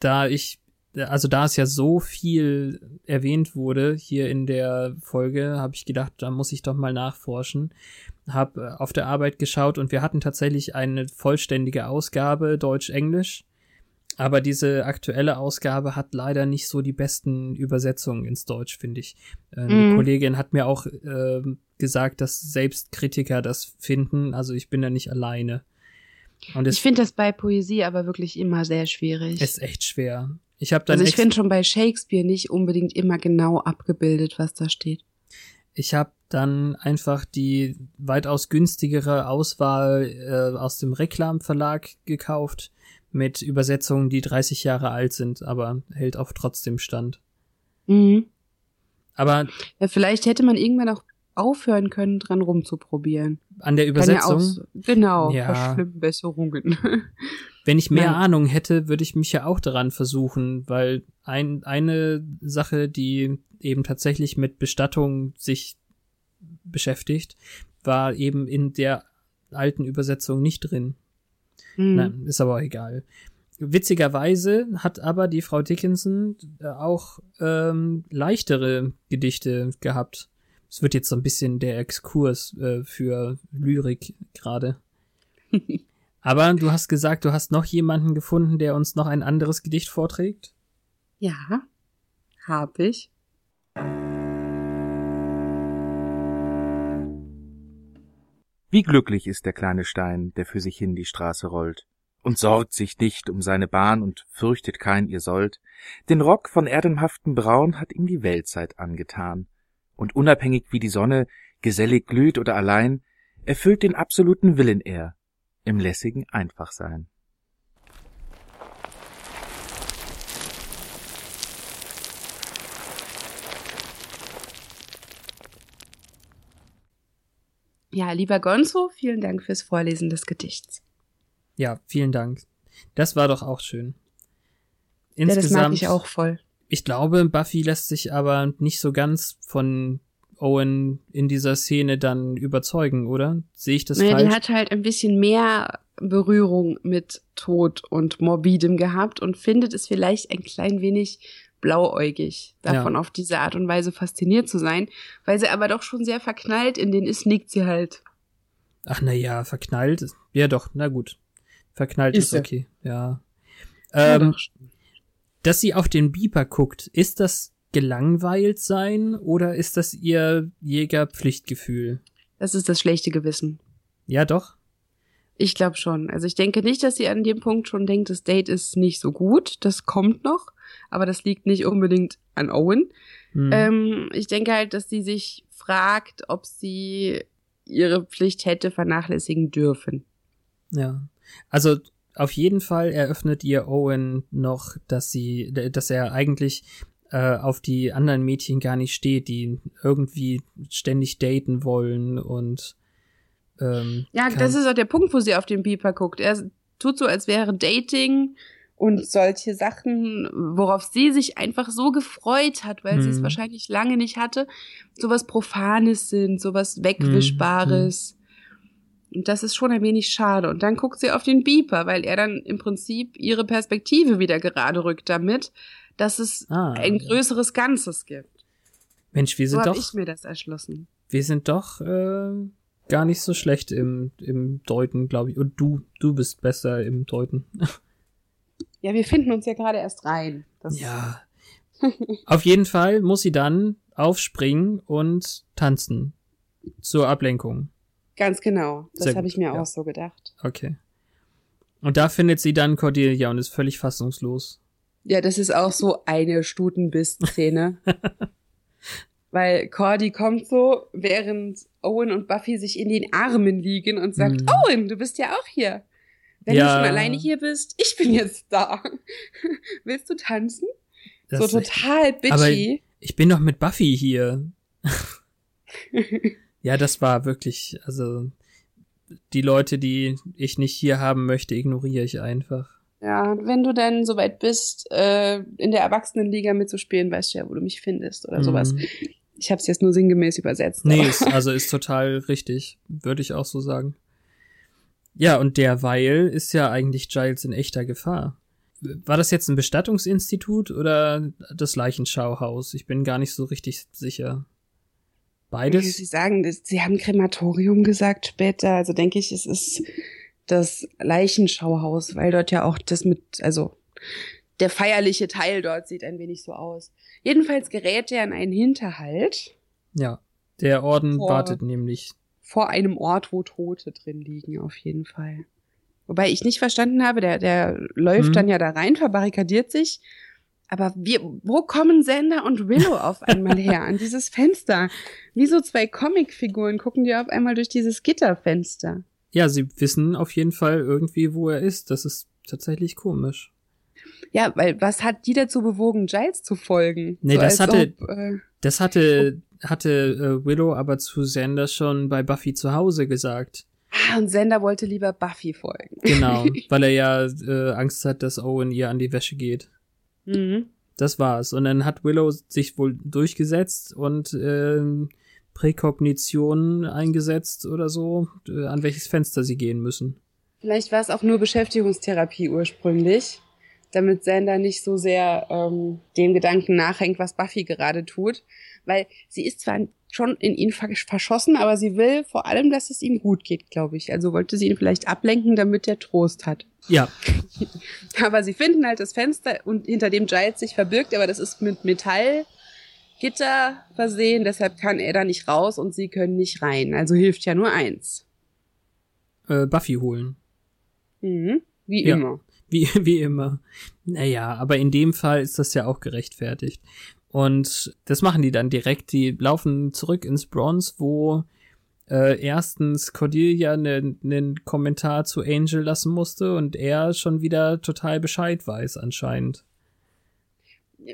Speaker 1: da ich, also da es ja so viel erwähnt wurde hier in der Folge, habe ich gedacht, da muss ich doch mal nachforschen. Hab äh, auf der Arbeit geschaut und wir hatten tatsächlich eine vollständige Ausgabe Deutsch-Englisch. Aber diese aktuelle Ausgabe hat leider nicht so die besten Übersetzungen ins Deutsch, finde ich. Äh, mm. Die mhm. Kollegin hat mir auch äh, gesagt, dass selbst Kritiker das finden. Also ich bin da nicht alleine.
Speaker 2: Und ich finde das bei Poesie aber wirklich immer sehr schwierig.
Speaker 1: Ist echt schwer. Ich habe dann
Speaker 2: also ich finde schon bei Shakespeare nicht unbedingt immer genau abgebildet, was da steht.
Speaker 1: Ich habe dann einfach die weitaus günstigere Auswahl äh, aus dem Reklamverlag gekauft mit Übersetzungen, die 30 Jahre alt sind, aber hält auch trotzdem stand. Mhm. Aber
Speaker 2: ja, vielleicht hätte man irgendwann auch aufhören können, dran rumzuprobieren.
Speaker 1: An der Übersetzung?
Speaker 2: Ja genau, ja. Verschlimmbesserungen. [LAUGHS]
Speaker 1: Wenn ich mehr Nein. Ahnung hätte, würde ich mich ja auch daran versuchen, weil ein, eine Sache, die eben tatsächlich mit Bestattung sich beschäftigt, war eben in der alten Übersetzung nicht drin. Hm. Nein, ist aber egal. Witzigerweise hat aber die Frau Dickinson äh, auch ähm, leichtere Gedichte gehabt. Es wird jetzt so ein bisschen der Exkurs äh, für Lyrik gerade. [LAUGHS] Aber du hast gesagt, du hast noch jemanden gefunden, der uns noch ein anderes Gedicht vorträgt?
Speaker 2: Ja, hab ich.
Speaker 3: Wie glücklich ist der kleine Stein, der für sich hin die Straße rollt und sorgt sich nicht um seine Bahn und fürchtet kein ihr Sollt. Den Rock von erdemhaftem Braun hat ihm die Weltzeit angetan und unabhängig wie die Sonne gesellig glüht oder allein, erfüllt den absoluten Willen er im lässigen Einfachsein.
Speaker 2: Ja, lieber Gonzo, vielen Dank fürs Vorlesen des Gedichts.
Speaker 1: Ja, vielen Dank. Das war doch auch schön.
Speaker 2: Insgesamt, ja, das mag ich auch voll.
Speaker 1: Ich glaube, Buffy lässt sich aber nicht so ganz von Owen in dieser Szene dann überzeugen, oder? Sehe ich das naja, falsch?
Speaker 2: Die hat halt ein bisschen mehr Berührung mit Tod und Morbidem gehabt und findet es vielleicht ein klein wenig blauäugig, davon ja. auf diese Art und Weise fasziniert zu sein, weil sie aber doch schon sehr verknallt in den ist, nickt sie halt.
Speaker 1: Ach na ja, verknallt. Ja doch, na gut. Verknallt ist, ist okay, ja. Ähm, ja, dass sie auf den Beeper guckt, ist das gelangweilt sein oder ist das ihr Jägerpflichtgefühl?
Speaker 2: Das ist das schlechte Gewissen.
Speaker 1: Ja, doch.
Speaker 2: Ich glaube schon. Also ich denke nicht, dass sie an dem Punkt schon denkt, das Date ist nicht so gut. Das kommt noch, aber das liegt nicht unbedingt an Owen. Hm. Ähm, ich denke halt, dass sie sich fragt, ob sie ihre Pflicht hätte vernachlässigen dürfen.
Speaker 1: Ja. Also auf jeden Fall eröffnet ihr Owen noch, dass sie, dass er eigentlich äh, auf die anderen Mädchen gar nicht steht, die irgendwie ständig daten wollen und ähm,
Speaker 2: ja, das ist auch der Punkt, wo sie auf den Beeper guckt. Er tut so, als wäre Dating und solche Sachen, worauf sie sich einfach so gefreut hat, weil mhm. sie es mhm. wahrscheinlich lange nicht hatte, sowas Profanes sind, sowas Wegwischbares. Mhm. Und das ist schon ein wenig schade. Und dann guckt sie auf den Beeper, weil er dann im Prinzip ihre Perspektive wieder gerade rückt damit, dass es ah, ein größeres Ganzes gibt.
Speaker 1: Mensch, wir sind so
Speaker 2: doch. ich mir das erschlossen.
Speaker 1: Wir sind doch äh, gar nicht so schlecht im, im Deuten, glaube ich. Und du, du bist besser im Deuten. [LAUGHS]
Speaker 2: Ja, wir finden uns ja gerade erst rein.
Speaker 1: Das ja. Auf jeden Fall muss sie dann aufspringen und tanzen. Zur Ablenkung.
Speaker 2: Ganz genau. Das habe ich mir ja. auch so gedacht.
Speaker 1: Okay. Und da findet sie dann Cordelia und ist völlig fassungslos.
Speaker 2: Ja, das ist auch so eine Stutenbist-Szene. [LAUGHS] Weil Cordy kommt so, während Owen und Buffy sich in den Armen liegen und sagt, mhm. Owen, du bist ja auch hier. Wenn ja. du schon alleine hier bist, ich bin jetzt da. [LAUGHS] Willst du tanzen? Das so total bitchy. Aber
Speaker 1: ich bin doch mit Buffy hier. [LAUGHS] ja, das war wirklich, also die Leute, die ich nicht hier haben möchte, ignoriere ich einfach.
Speaker 2: Ja, wenn du dann soweit bist, äh, in der Erwachsenenliga mitzuspielen, weißt du ja, wo du mich findest oder mhm. sowas. Ich habe es jetzt nur sinngemäß übersetzt.
Speaker 1: Nee, ist, [LAUGHS] also ist total richtig, würde ich auch so sagen. Ja, und derweil ist ja eigentlich Giles in echter Gefahr. War das jetzt ein Bestattungsinstitut oder das Leichenschauhaus? Ich bin gar nicht so richtig sicher. Beides?
Speaker 2: Sie sagen, sie haben Krematorium gesagt später, also denke ich, es ist das Leichenschauhaus, weil dort ja auch das mit, also der feierliche Teil dort sieht ein wenig so aus. Jedenfalls gerät er in einen Hinterhalt.
Speaker 1: Ja, der Orden vor, wartet nämlich
Speaker 2: vor einem Ort, wo Tote drin liegen, auf jeden Fall. Wobei ich nicht verstanden habe, der, der läuft hm. dann ja da rein, verbarrikadiert sich. Aber wir, wo kommen Sender und Willow auf einmal her? An dieses Fenster. Wie so zwei Comicfiguren gucken die auf einmal durch dieses Gitterfenster.
Speaker 1: Ja, sie wissen auf jeden Fall irgendwie, wo er ist. Das ist tatsächlich komisch.
Speaker 2: Ja, weil was hat die dazu bewogen, Giles zu folgen?
Speaker 1: Nee, so das hatte, ob, äh, das hatte hatte äh, Willow aber zu Xander schon bei Buffy zu Hause gesagt.
Speaker 2: Ah, und Xander wollte lieber Buffy folgen.
Speaker 1: Genau, [LAUGHS] weil er ja äh, Angst hat, dass Owen ihr an die Wäsche geht. Mhm. Das war's. Und dann hat Willow sich wohl durchgesetzt und äh, Präkognition eingesetzt oder so, äh, an welches Fenster sie gehen müssen.
Speaker 2: Vielleicht war es auch nur Beschäftigungstherapie ursprünglich, damit Xander nicht so sehr ähm, dem Gedanken nachhängt, was Buffy gerade tut, weil sie ist zwar schon in ihn verschossen, aber sie will vor allem, dass es ihm gut geht, glaube ich. Also wollte sie ihn vielleicht ablenken, damit er Trost hat.
Speaker 1: Ja. [LAUGHS]
Speaker 2: aber sie finden halt das Fenster und hinter dem Giles sich verbirgt, aber das ist mit Metallgitter versehen, deshalb kann er da nicht raus und sie können nicht rein. Also hilft ja nur eins.
Speaker 1: Äh, Buffy holen.
Speaker 2: Mhm. Wie ja. immer. [LAUGHS]
Speaker 1: Wie, wie immer. Naja, aber in dem Fall ist das ja auch gerechtfertigt. Und das machen die dann direkt. Die laufen zurück ins Bronze, wo äh, erstens Cordelia einen ne, Kommentar zu Angel lassen musste und er schon wieder total Bescheid weiß anscheinend.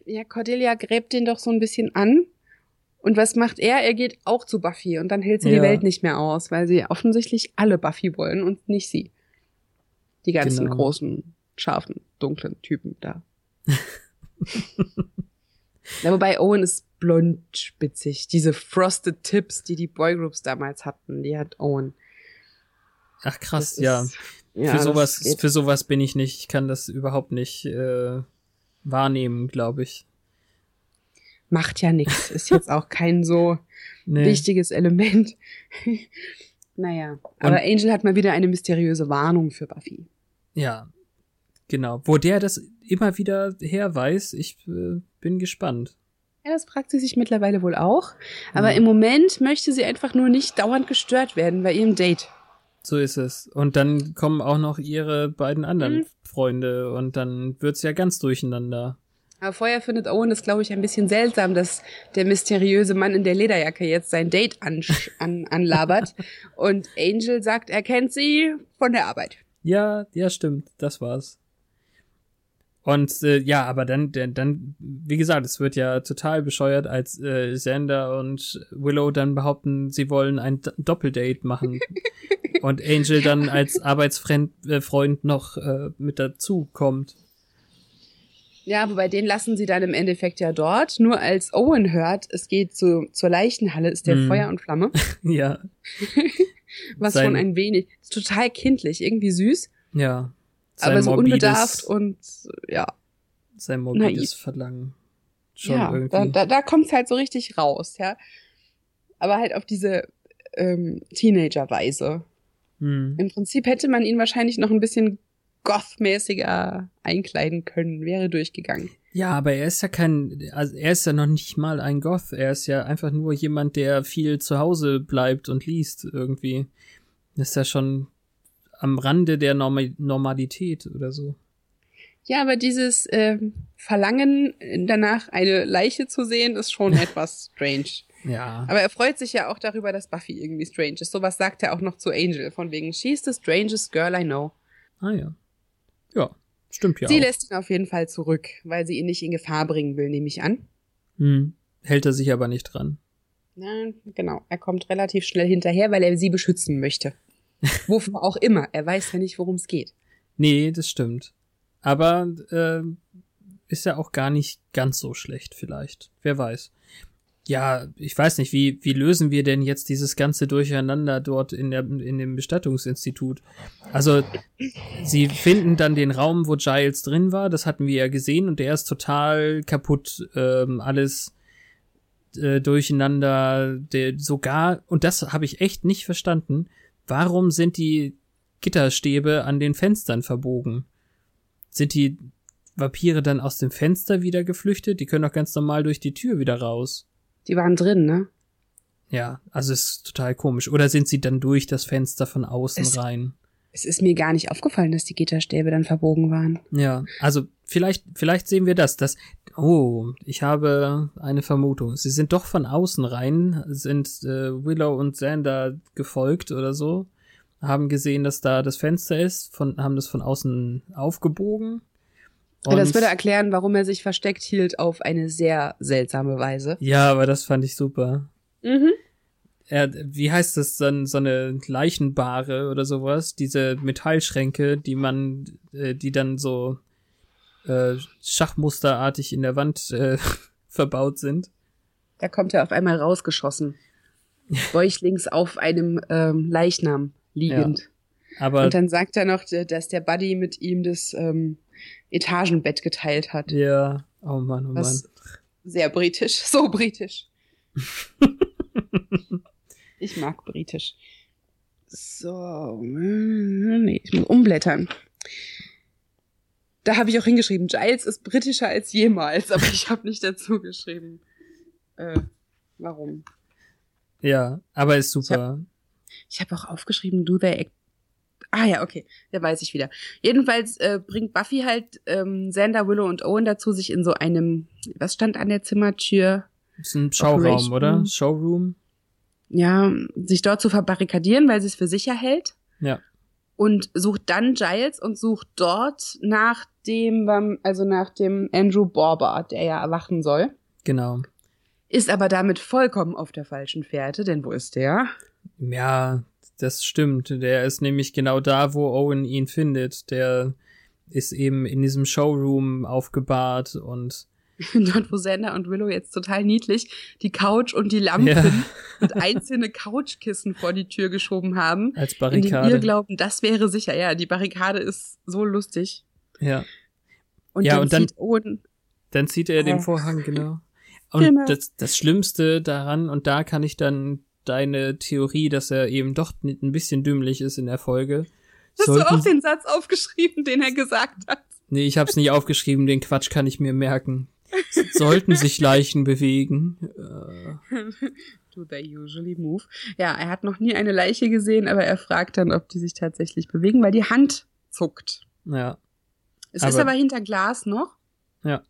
Speaker 2: Ja, Cordelia gräbt den doch so ein bisschen an. Und was macht er? Er geht auch zu Buffy und dann hält sie ja. die Welt nicht mehr aus, weil sie offensichtlich alle Buffy wollen und nicht sie. Die ganzen genau. großen, scharfen, dunklen Typen da. [LAUGHS] Ja, wobei Owen ist blond spitzig. Diese Frosted Tips, die die Boygroups damals hatten, die hat Owen.
Speaker 1: Ach krass, ja. ja. Für sowas, für sowas bin ich nicht. Ich kann das überhaupt nicht äh, wahrnehmen, glaube ich.
Speaker 2: Macht ja nichts. Ist jetzt auch kein so [LAUGHS] nee. wichtiges Element. [LAUGHS] naja. Aber Und, Angel hat mal wieder eine mysteriöse Warnung für Buffy.
Speaker 1: Ja, Genau. Wo der das immer wieder her weiß, ich äh, bin gespannt.
Speaker 2: Ja, das fragt sie sich mittlerweile wohl auch. Aber mhm. im Moment möchte sie einfach nur nicht dauernd gestört werden bei ihrem Date.
Speaker 1: So ist es. Und dann kommen auch noch ihre beiden anderen mhm. Freunde und dann wird's ja ganz durcheinander.
Speaker 2: Aber vorher findet Owen es, glaube ich, ein bisschen seltsam, dass der mysteriöse Mann in der Lederjacke jetzt sein Date an, an, anlabert. [LAUGHS] und Angel sagt, er kennt sie von der Arbeit.
Speaker 1: Ja, ja, stimmt. Das war's. Und äh, ja, aber dann, dann, dann, wie gesagt, es wird ja total bescheuert, als äh, Xander und Willow dann behaupten, sie wollen ein D Doppeldate machen. [LAUGHS] und Angel dann als Arbeitsfreund äh, Freund noch äh, mit dazu kommt.
Speaker 2: Ja, wobei den lassen sie dann im Endeffekt ja dort. Nur als Owen hört, es geht zu, zur Leichenhalle, ist der
Speaker 1: Mhm.
Speaker 2: Feuer und Flamme. [LAUGHS]
Speaker 1: ja, [LAUGHS]
Speaker 2: Was
Speaker 1: Sein-
Speaker 2: schon ein wenig, total kindlich, irgendwie süß,
Speaker 1: ja. Sein
Speaker 2: aber so
Speaker 1: morbides-
Speaker 2: unbedarft und ja.
Speaker 1: Sein morbides
Speaker 2: naiv.
Speaker 1: Verlangen. Schon
Speaker 2: ja,
Speaker 1: irgendwie.
Speaker 2: da, da, da kommt's halt so richtig raus, ja. Aber halt auf diese ähm, Teenager-Weise.
Speaker 1: hm.
Speaker 2: Im Prinzip hätte man ihn wahrscheinlich noch ein bisschen goth-mäßiger einkleiden können, wäre durchgegangen.
Speaker 1: Ja, aber er ist ja kein, also er ist ja noch nicht mal ein Goth. Er ist ja einfach nur jemand, der viel zu Hause bleibt und liest irgendwie. Ist ja schon am Rande der Norma Normalität oder so.
Speaker 2: Ja, aber dieses ähm, Verlangen danach, eine Leiche zu sehen, ist schon [LAUGHS] etwas strange.
Speaker 1: Ja.
Speaker 2: Aber er freut sich ja auch darüber, dass Buffy irgendwie strange ist. Sowas sagt er auch noch zu Angel, von wegen, she's the strangest girl I know.
Speaker 1: Ah ja. Ja, stimmt ja.
Speaker 2: sie
Speaker 1: auch.
Speaker 2: lässt ihn auf jeden Fall zurück, weil sie ihn nicht in Gefahr bringen will, nehme ich an.
Speaker 1: Hm. Hält er sich aber nicht dran.
Speaker 2: Na, genau. Er kommt relativ schnell hinterher, weil er sie beschützen möchte. Wofür auch immer. Er weiß ja nicht, worum es geht.
Speaker 1: Nee, das stimmt. Aber äh, ist ja auch gar nicht ganz so schlecht vielleicht. Wer weiß. Ja, ich weiß nicht, wie, wie lösen wir denn jetzt dieses ganze Durcheinander dort in, der, in dem Bestattungsinstitut? Also, sie finden dann den Raum, wo Giles drin war, das hatten wir ja gesehen, und der ist total kaputt. Ähm, alles äh, durcheinander, der sogar, und das habe ich echt nicht verstanden, warum sind die Gitterstäbe an den Fenstern verbogen? Sind die Vampire dann aus dem Fenster wieder geflüchtet? Die können doch ganz normal durch die Tür wieder raus.
Speaker 2: Die waren drin, ne?
Speaker 1: Ja, also ist total komisch. Oder sind sie dann durch das Fenster von außen
Speaker 2: Es-
Speaker 1: rein?
Speaker 2: Es ist mir gar nicht aufgefallen, dass die Gitterstäbe dann verbogen waren.
Speaker 1: Ja, also vielleicht, vielleicht sehen wir das, dass, oh, ich habe eine Vermutung. Sie sind doch von außen rein, sind äh, Willow und Xander gefolgt oder so, haben gesehen, dass da das Fenster ist, von, haben das von außen aufgebogen.
Speaker 2: Ja, das
Speaker 1: Und-
Speaker 2: würde erklären, warum er sich versteckt hielt auf eine sehr seltsame Weise.
Speaker 1: Ja, aber das fand ich super.
Speaker 2: Mhm.
Speaker 1: Er, wie heißt das dann, so eine Leichenbare oder sowas? Diese Metallschränke, die man, äh, die dann so äh, Schachmusterartig in der Wand äh, [LAUGHS] verbaut sind.
Speaker 2: Da kommt er auf einmal rausgeschossen. Bäuchlings auf einem ähm, Leichnam liegend.
Speaker 1: Aber
Speaker 2: Und dann sagt er noch, äh, dass der Buddy mit ihm das ähm, Etagenbett geteilt hat.
Speaker 1: ja, oh Mann, oh Mann.
Speaker 2: Sehr britisch, [LAUGHS] so britisch. [LAUGHS] Ich mag britisch. So, mm, nee, ich muss umblättern. Da habe ich auch hingeschrieben, Giles ist britischer als jemals, aber ich habe nicht dazu geschrieben. Äh, warum?
Speaker 1: Ja, aber ist super.
Speaker 2: Ich habe auch aufgeschrieben, do they act Ah ja, okay, da weiß ich wieder. Jedenfalls äh, bringt Buffy halt ähm, Xander, Willow und Owen dazu, sich in so einem, was stand an der Zimmertür?
Speaker 1: Ist ein Schauraum,
Speaker 2: Operation.
Speaker 1: oder? Showroom.
Speaker 2: Ja, sich dort zu verbarrikadieren, weil sie es für sicher hält.
Speaker 1: Ja.
Speaker 2: Und sucht dann Giles und sucht dort nach dem, ähm, also nach dem Andrew Borber, der ja erwachen soll.
Speaker 1: Genau.
Speaker 2: Ist aber damit vollkommen auf der falschen Fährte, denn wo ist der?
Speaker 1: Ja, das stimmt. Der ist nämlich genau da, wo Owen ihn findet. Der ist eben in diesem Showroom aufgebahrt und
Speaker 2: Dort, wo Xander und Willow jetzt total niedlich die Couch und die Lampen
Speaker 1: Ja.
Speaker 2: und einzelne Couchkissen vor die Tür geschoben haben.
Speaker 1: als
Speaker 2: In dem
Speaker 1: Barrikade.
Speaker 2: Irrglauben, das wäre sicher. Ja, die Barrikade ist so lustig.
Speaker 1: Ja.
Speaker 2: Und
Speaker 1: Ja,
Speaker 2: dann
Speaker 1: und dann-
Speaker 2: zieht Owen
Speaker 1: Dann zieht er den
Speaker 2: Ja.
Speaker 1: Vorhang, genau. [LAUGHS] Und
Speaker 2: Genau.
Speaker 1: das, das Schlimmste daran, und da kann ich dann deine Theorie, dass er eben doch ein bisschen dümmlich ist in der Folge.
Speaker 2: Hast du
Speaker 1: sollten-
Speaker 2: auch den Satz aufgeschrieben, den er gesagt hat?
Speaker 1: Nee, ich hab's nicht aufgeschrieben, den Quatsch kann ich mir merken. Sollten sich Leichen bewegen. Äh,
Speaker 2: Do they usually move? Ja, er hat noch nie eine Leiche gesehen, aber er fragt dann, ob die sich tatsächlich bewegen, weil die Hand zuckt.
Speaker 1: ja,
Speaker 2: Es ist
Speaker 1: Aber-
Speaker 2: aber hinter Glas noch.
Speaker 1: Ja.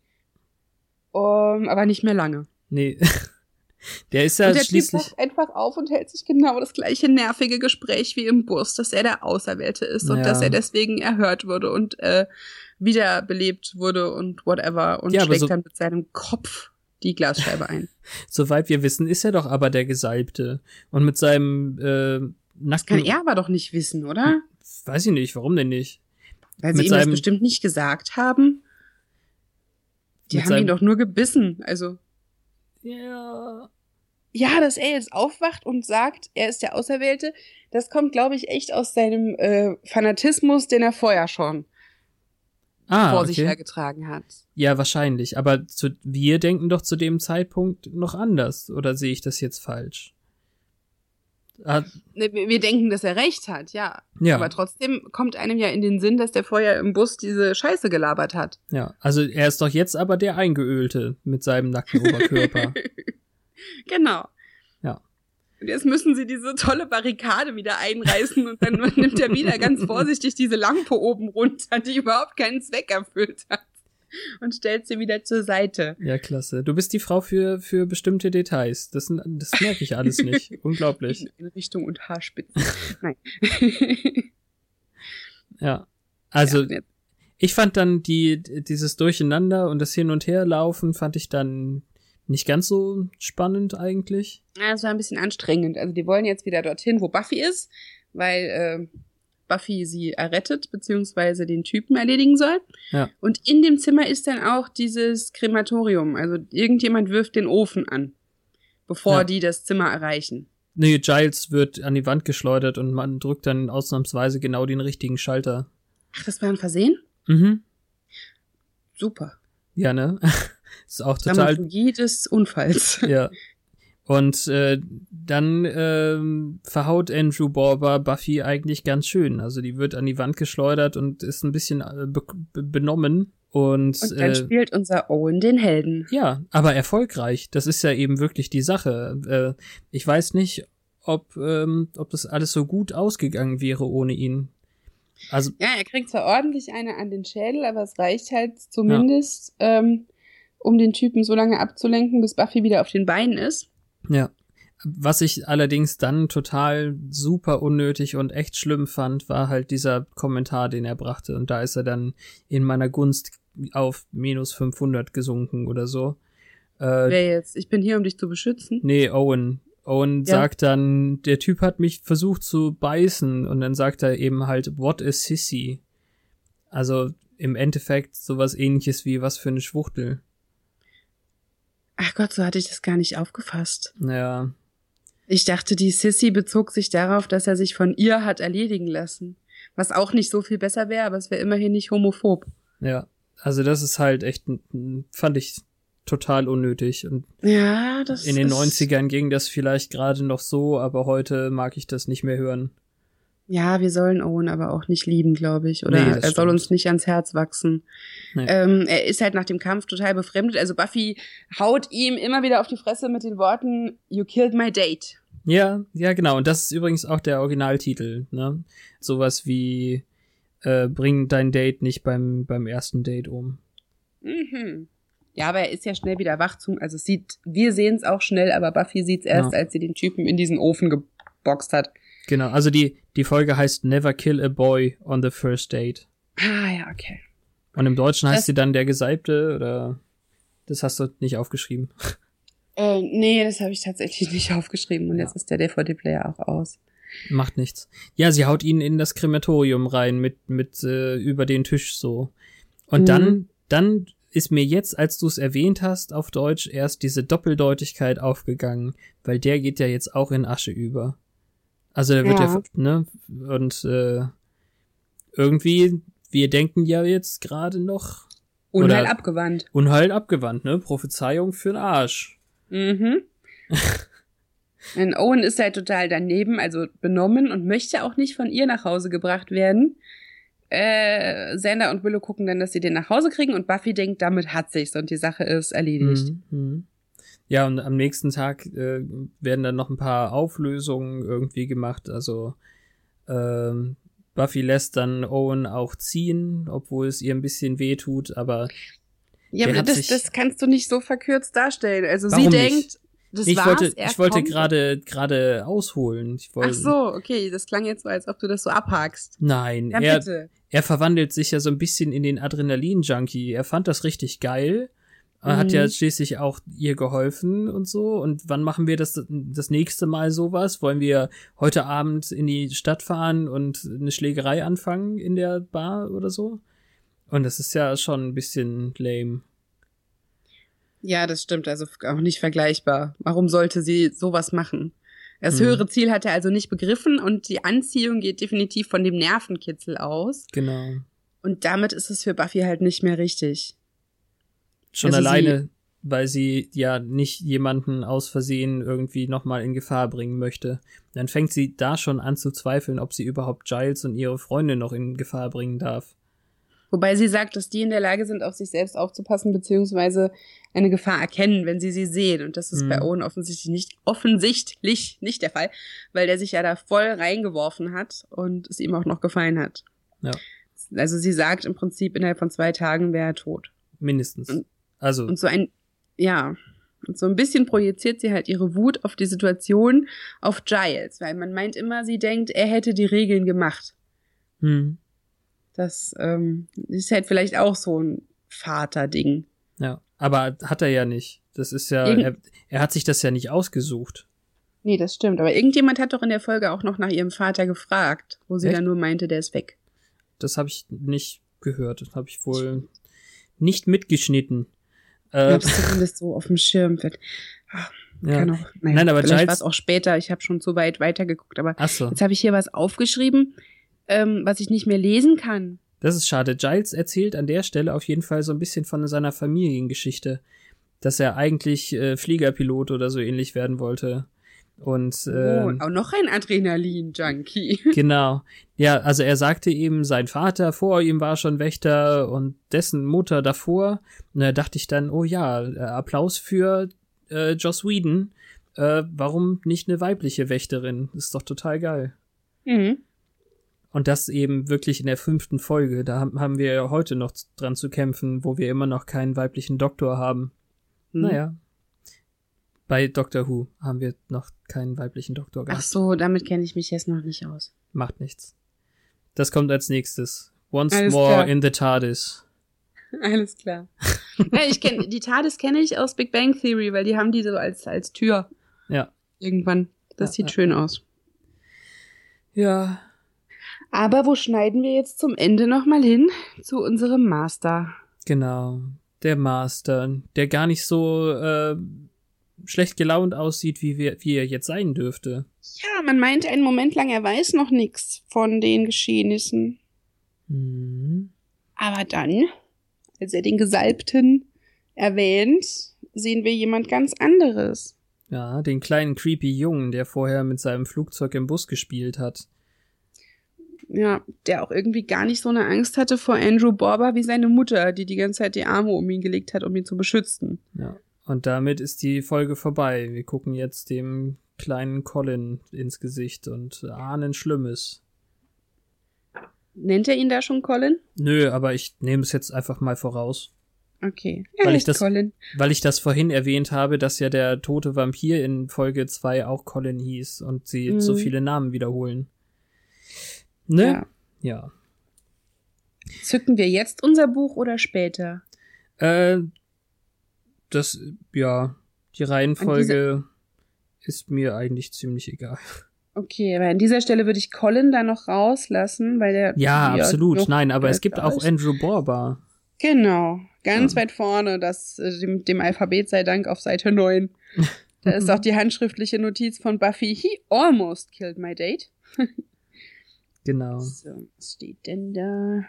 Speaker 2: Um, aber nicht mehr lange.
Speaker 1: nee. [LAUGHS] Der ist ja
Speaker 2: und der
Speaker 1: schließlich.
Speaker 2: Typ einfach auf und hält sich genau das gleiche nervige Gespräch wie im Bus, dass er der Auserwählte ist und
Speaker 1: Ja.
Speaker 2: dass er deswegen erhört wurde und äh, wiederbelebt wurde und whatever und
Speaker 1: Ja,
Speaker 2: schlägt
Speaker 1: so-
Speaker 2: dann mit seinem Kopf die Glasscheibe ein. [LAUGHS]
Speaker 1: Soweit wir wissen, ist er doch aber der Gesalbte. Und mit seinem äh,
Speaker 2: Kann
Speaker 1: nackten.
Speaker 2: er aber doch nicht wissen, oder?
Speaker 1: Weiß ich nicht, warum denn nicht?
Speaker 2: Weil sie
Speaker 1: Mit
Speaker 2: ihm das bestimmt nicht gesagt haben. Die haben ihn doch nur gebissen. Also,
Speaker 1: Ja.
Speaker 2: ja, dass er jetzt aufwacht und sagt, er ist der Auserwählte, das kommt, glaube ich, echt aus seinem äh, Fanatismus, den er vorher schon
Speaker 1: Ah,
Speaker 2: vor sich
Speaker 1: okay.
Speaker 2: hergetragen hat.
Speaker 1: Ja, wahrscheinlich. Aber zu, wir denken doch zu dem Zeitpunkt noch anders. Oder sehe ich das jetzt falsch? Ah,
Speaker 2: Ne, wir wir denken, dass er recht hat, ja.
Speaker 1: ja,
Speaker 2: Aber trotzdem kommt einem ja in den Sinn, dass der vorher im Bus diese Scheiße gelabert hat.
Speaker 1: ja. Also er ist doch jetzt aber der Eingeölte mit seinem nackten Oberkörper. [LAUGHS]
Speaker 2: genau. Und jetzt müssen sie diese tolle Barrikade wieder einreißen und dann [LAUGHS] nimmt er wieder ganz vorsichtig diese Lampe oben runter, die überhaupt keinen Zweck erfüllt hat. Und stellt sie wieder zur Seite.
Speaker 1: ja, klasse. Du bist die Frau für, für bestimmte Details. Das, das merke ich alles nicht. [LAUGHS] Unglaublich.
Speaker 2: In Richtung und Haarspitzen. [LAUGHS] Nein.
Speaker 1: Ja. Also,
Speaker 2: Ja,
Speaker 1: ich fand dann die, dieses Durcheinander und das Hin- und Herlaufen fand ich dann nicht ganz so spannend eigentlich.
Speaker 2: Ja, es war ein bisschen anstrengend. Also die wollen jetzt wieder dorthin, wo Buffy ist, weil äh, Buffy sie errettet, beziehungsweise den Typen erledigen soll.
Speaker 1: Ja.
Speaker 2: Und in dem Zimmer ist dann auch dieses Krematorium. Also irgendjemand wirft den Ofen an, bevor
Speaker 1: Ja.
Speaker 2: die das Zimmer erreichen.
Speaker 1: Nee, Giles wird an die Wand geschleudert und man drückt dann ausnahmsweise genau den richtigen Schalter.
Speaker 2: Ach, das war ein Versehen?
Speaker 1: Mhm.
Speaker 2: Super.
Speaker 1: Ja, ne? [LAUGHS] ist auch total
Speaker 2: Dramaturgie des Unfalls. [LAUGHS]
Speaker 1: Ja. Und äh, dann ähm, verhaut Andrew Borber Buffy eigentlich ganz schön. Also die wird an die Wand geschleudert und ist ein bisschen äh, be be benommen. Und,
Speaker 2: Und dann
Speaker 1: äh,
Speaker 2: spielt unser Owen den Helden.
Speaker 1: ja, aber erfolgreich. Das ist ja eben wirklich die Sache. Äh, ich weiß nicht, ob, ähm, ob das alles so gut ausgegangen wäre ohne ihn. Also,
Speaker 2: Ja, er kriegt zwar ordentlich eine an den Schädel, aber es reicht halt zumindest, ähm, um den Typen so lange abzulenken, bis Buffy wieder auf den Beinen ist.
Speaker 1: Ja. Was ich allerdings dann total super unnötig und echt schlimm fand, war halt dieser Kommentar, den er brachte. Und da ist er dann in meiner Gunst auf minus 500 gesunken oder so. Äh,
Speaker 2: Wer jetzt? Ich bin hier, um dich zu beschützen.
Speaker 1: nee, Owen. Owen
Speaker 2: Ja.
Speaker 1: sagt dann, der Typ hat mich versucht zu beißen. Und dann sagt er eben halt, what a sissy. Also im Endeffekt sowas ähnliches wie, was für eine Schwuchtel.
Speaker 2: Ach Gott, so hatte ich das gar nicht aufgefasst.
Speaker 1: Ja,
Speaker 2: Ich dachte, die Sissy bezog sich darauf, dass er sich von ihr hat erledigen lassen. Was auch nicht so viel besser wäre, aber es wäre immerhin nicht homophob.
Speaker 1: ja. Also das ist halt echt, fand ich total unnötig. Und
Speaker 2: Ja, das
Speaker 1: In den
Speaker 2: ist,
Speaker 1: 90ern ging das vielleicht gerade noch so, aber heute mag ich das nicht mehr hören.
Speaker 2: Ja, wir sollen Owen aber auch nicht lieben, glaube ich. Oder
Speaker 1: Nee,
Speaker 2: er soll
Speaker 1: stimmt.
Speaker 2: uns nicht ans Herz wachsen.
Speaker 1: Nee.
Speaker 2: Ähm, er ist halt nach dem Kampf total befremdet. Also Buffy haut ihm immer wieder auf die Fresse mit den Worten, You killed my date.
Speaker 1: Ja, ja, genau. Und das ist übrigens auch der Originaltitel, ne? Sowas wie äh, Bring dein Date nicht beim, beim ersten Date um.
Speaker 2: Mhm. Ja, aber er ist ja schnell wieder wach zum, also es sieht, wir sehen es auch schnell, aber Buffy sieht es erst,
Speaker 1: Ja.
Speaker 2: als sie den Typen in diesen Ofen geboxt hat.
Speaker 1: Genau, also die, die Folge heißt Never Kill a Boy on the First Date.
Speaker 2: Ah, ja, okay.
Speaker 1: Und im Deutschen heißt
Speaker 2: Das-
Speaker 1: sie dann der Gesalbte oder das hast du nicht aufgeschrieben.
Speaker 2: Äh, nee, das habe ich tatsächlich nicht aufgeschrieben und
Speaker 1: Ja.
Speaker 2: jetzt ist der DVD-Player auch aus.
Speaker 1: Macht nichts. Ja, sie haut ihn in das Krematorium rein mit, mit äh, über den Tisch so. Und
Speaker 2: Mhm.
Speaker 1: dann, dann ist mir jetzt, als du es erwähnt hast, auf Deutsch erst diese Doppeldeutigkeit aufgegangen, weil der geht ja jetzt auch in Asche über. Also der wird ja,
Speaker 2: Ja.
Speaker 1: ne, und äh, irgendwie, wir denken ja jetzt gerade noch
Speaker 2: Unheil
Speaker 1: Oder-
Speaker 2: abgewandt.
Speaker 1: Unheil abgewandt, ne? Prophezeiung für'n Arsch.
Speaker 2: Mhm. [LAUGHS] Und Owen ist halt total daneben, also benommen und möchte auch nicht von ihr nach Hause gebracht werden. Äh, Xander und Willow gucken dann, dass sie den nach Hause kriegen und Buffy denkt, damit hat sich's und die Sache ist erledigt.
Speaker 1: Mhm. Ja, und am nächsten Tag äh, werden dann noch ein paar Auflösungen irgendwie gemacht. Also ähm, Buffy lässt dann Owen auch ziehen, obwohl es ihr ein bisschen weh tut, aber
Speaker 2: Ja, aber das, das kannst du nicht so verkürzt darstellen. Also sie
Speaker 1: nicht?
Speaker 2: denkt, Das
Speaker 1: ich
Speaker 2: war's,
Speaker 1: wollte, ich wollte gerade gerade ausholen. Ich wollte,
Speaker 2: Ach so, okay, das klang jetzt so, als ob du das so abhakst.
Speaker 1: Nein,
Speaker 2: Ja,
Speaker 1: er,
Speaker 2: bitte.
Speaker 1: er verwandelt sich ja so ein bisschen in den Adrenalin-Junkie. Er fand das richtig geil. Er hat
Speaker 2: Mhm.
Speaker 1: ja schließlich auch ihr geholfen und so. Und wann machen wir das das nächste Mal sowas? Wollen wir heute Abend in die Stadt fahren und eine Schlägerei anfangen in der Bar oder so? Und das ist ja schon ein bisschen lame.
Speaker 2: Ja, das stimmt, also auch nicht vergleichbar. Warum sollte sie sowas machen? Das
Speaker 1: Hm.
Speaker 2: höhere Ziel hat er also nicht begriffen und die Anziehung geht definitiv von dem Nervenkitzel aus.
Speaker 1: Genau.
Speaker 2: Und damit ist es für Buffy halt nicht mehr richtig.
Speaker 1: Schon
Speaker 2: Also
Speaker 1: alleine, weil sie ja nicht jemanden aus Versehen irgendwie nochmal in Gefahr bringen möchte. Dann fängt sie da schon an zu zweifeln, ob sie überhaupt Giles und ihre Freunde noch in Gefahr bringen darf.
Speaker 2: Wobei sie sagt, dass die in der Lage sind, auf sich selbst aufzupassen, beziehungsweise eine Gefahr erkennen, wenn sie sie sehen. Und das ist
Speaker 1: Mhm.
Speaker 2: bei Owen offensichtlich nicht, offensichtlich nicht der Fall, weil der sich ja da voll reingeworfen hat und es ihm auch noch gefallen hat.
Speaker 1: Ja.
Speaker 2: Also sie sagt im Prinzip, innerhalb von zwei Tagen wäre er tot.
Speaker 1: Mindestens.
Speaker 2: Und-
Speaker 1: Also,
Speaker 2: Und so ein, ja, und so ein bisschen projiziert sie halt ihre Wut auf die Situation auf Giles, weil man meint immer, sie denkt, er hätte die Regeln gemacht.
Speaker 1: hm,
Speaker 2: Das ähm, ist halt vielleicht auch so ein Vaterding.
Speaker 1: ja. Aber hat er ja nicht. Das ist ja,
Speaker 2: Irgend-
Speaker 1: er, er hat sich das ja nicht ausgesucht.
Speaker 2: Nee, das stimmt. Aber irgendjemand hat doch in der Folge auch noch nach ihrem Vater gefragt, wo sie
Speaker 1: Echt?
Speaker 2: dann nur meinte, der ist weg.
Speaker 1: Das habe ich nicht gehört. Das habe ich wohl nicht mitgeschnitten.
Speaker 2: Ich
Speaker 1: Äh,
Speaker 2: hab's zumindest so auf dem Schirm. Wird.
Speaker 1: ja.
Speaker 2: Kann auch, naja,
Speaker 1: Nein, aber
Speaker 2: vielleicht war es auch später. Ich habe schon zu weit weitergeguckt. Aber
Speaker 1: so.
Speaker 2: jetzt habe ich hier was aufgeschrieben, ähm, was ich nicht mehr lesen kann.
Speaker 1: Das ist schade. Giles erzählt an der Stelle auf jeden Fall so ein bisschen von seiner Familiengeschichte, dass er eigentlich äh, Fliegerpilot oder so ähnlich werden wollte. Und
Speaker 2: oh,
Speaker 1: ähm,
Speaker 2: auch noch ein Adrenalin-Junkie. [LAUGHS]
Speaker 1: genau. Ja, also er sagte eben, sein Vater vor ihm war schon Wächter und dessen Mutter davor. Und da dachte ich dann, oh ja, äh, Applaus für äh, Joss Whedon. Äh, warum nicht eine weibliche Wächterin? Ist doch total geil.
Speaker 2: Mhm.
Speaker 1: Und das eben wirklich in der fünften Folge. Da haben wir ja heute noch dran zu kämpfen, wo wir immer noch keinen weiblichen Doktor haben.
Speaker 2: Hm.
Speaker 1: Naja. Bei Doctor Who haben wir noch keinen weiblichen Doktor
Speaker 2: Ach
Speaker 1: gehabt.
Speaker 2: so, damit kenne ich mich jetzt noch nicht aus.
Speaker 1: Macht nichts. Das kommt als nächstes. Once
Speaker 2: Alles
Speaker 1: more
Speaker 2: klar.
Speaker 1: in the TARDIS. [LAUGHS]
Speaker 2: Alles klar. ja, ich kenn, die TARDIS kenne ich aus Big Bang Theory, weil die haben die so als, als Tür
Speaker 1: Ja.
Speaker 2: irgendwann. Das
Speaker 1: Ja,
Speaker 2: sieht
Speaker 1: ja.
Speaker 2: schön aus.
Speaker 1: Ja.
Speaker 2: Aber wo schneiden wir jetzt zum Ende nochmal hin? Zu unserem Master.
Speaker 1: Genau. Der Master, der gar nicht so äh, schlecht gelaunt aussieht, wie, wir, wie er jetzt sein dürfte.
Speaker 2: Ja, man meint einen Moment lang, er weiß noch nichts von den Geschehnissen.
Speaker 1: Mhm.
Speaker 2: Aber dann, als er den Gesalbten erwähnt, sehen wir jemand ganz anderes.
Speaker 1: Ja, den kleinen creepy Jungen, der vorher mit seinem Flugzeug im Bus gespielt hat.
Speaker 2: Ja, der auch irgendwie gar nicht so eine Angst hatte vor Andrew Borber wie seine Mutter, die die ganze Zeit die Arme um ihn gelegt hat, um ihn zu beschützen.
Speaker 1: Ja. Und damit ist die Folge vorbei. Wir gucken jetzt dem kleinen Colin ins Gesicht und ahnen Schlimmes.
Speaker 2: Nennt er ihn da schon Colin?
Speaker 1: Nö, aber ich nehme es jetzt einfach mal voraus.
Speaker 2: Okay.
Speaker 1: Weil
Speaker 2: Er
Speaker 1: ich
Speaker 2: heißt
Speaker 1: das-
Speaker 2: Colin.
Speaker 1: Weil ich das vorhin erwähnt habe, dass ja der tote Vampir in Folge 2 auch Colin hieß und sie
Speaker 2: Mhm.
Speaker 1: so viele Namen wiederholen. Ne?
Speaker 2: Ja.
Speaker 1: Ja.
Speaker 2: Zücken wir jetzt unser Buch oder später?
Speaker 1: Äh, das, ja, die Reihenfolge ist mir eigentlich ziemlich egal.
Speaker 2: Okay, aber an dieser Stelle würde ich Colin da noch rauslassen, weil der.
Speaker 1: Ja, absolut. Nein, aber es gibt auch
Speaker 2: ist.
Speaker 1: Andrew Borba.
Speaker 2: Genau, ganz
Speaker 1: Ja.
Speaker 2: weit vorne, das dem, dem Alphabet sei Dank auf Seite 9. [LAUGHS] Da ist auch die handschriftliche Notiz von Buffy. He almost killed my date. [LAUGHS]
Speaker 1: Genau.
Speaker 2: So, was steht denn da?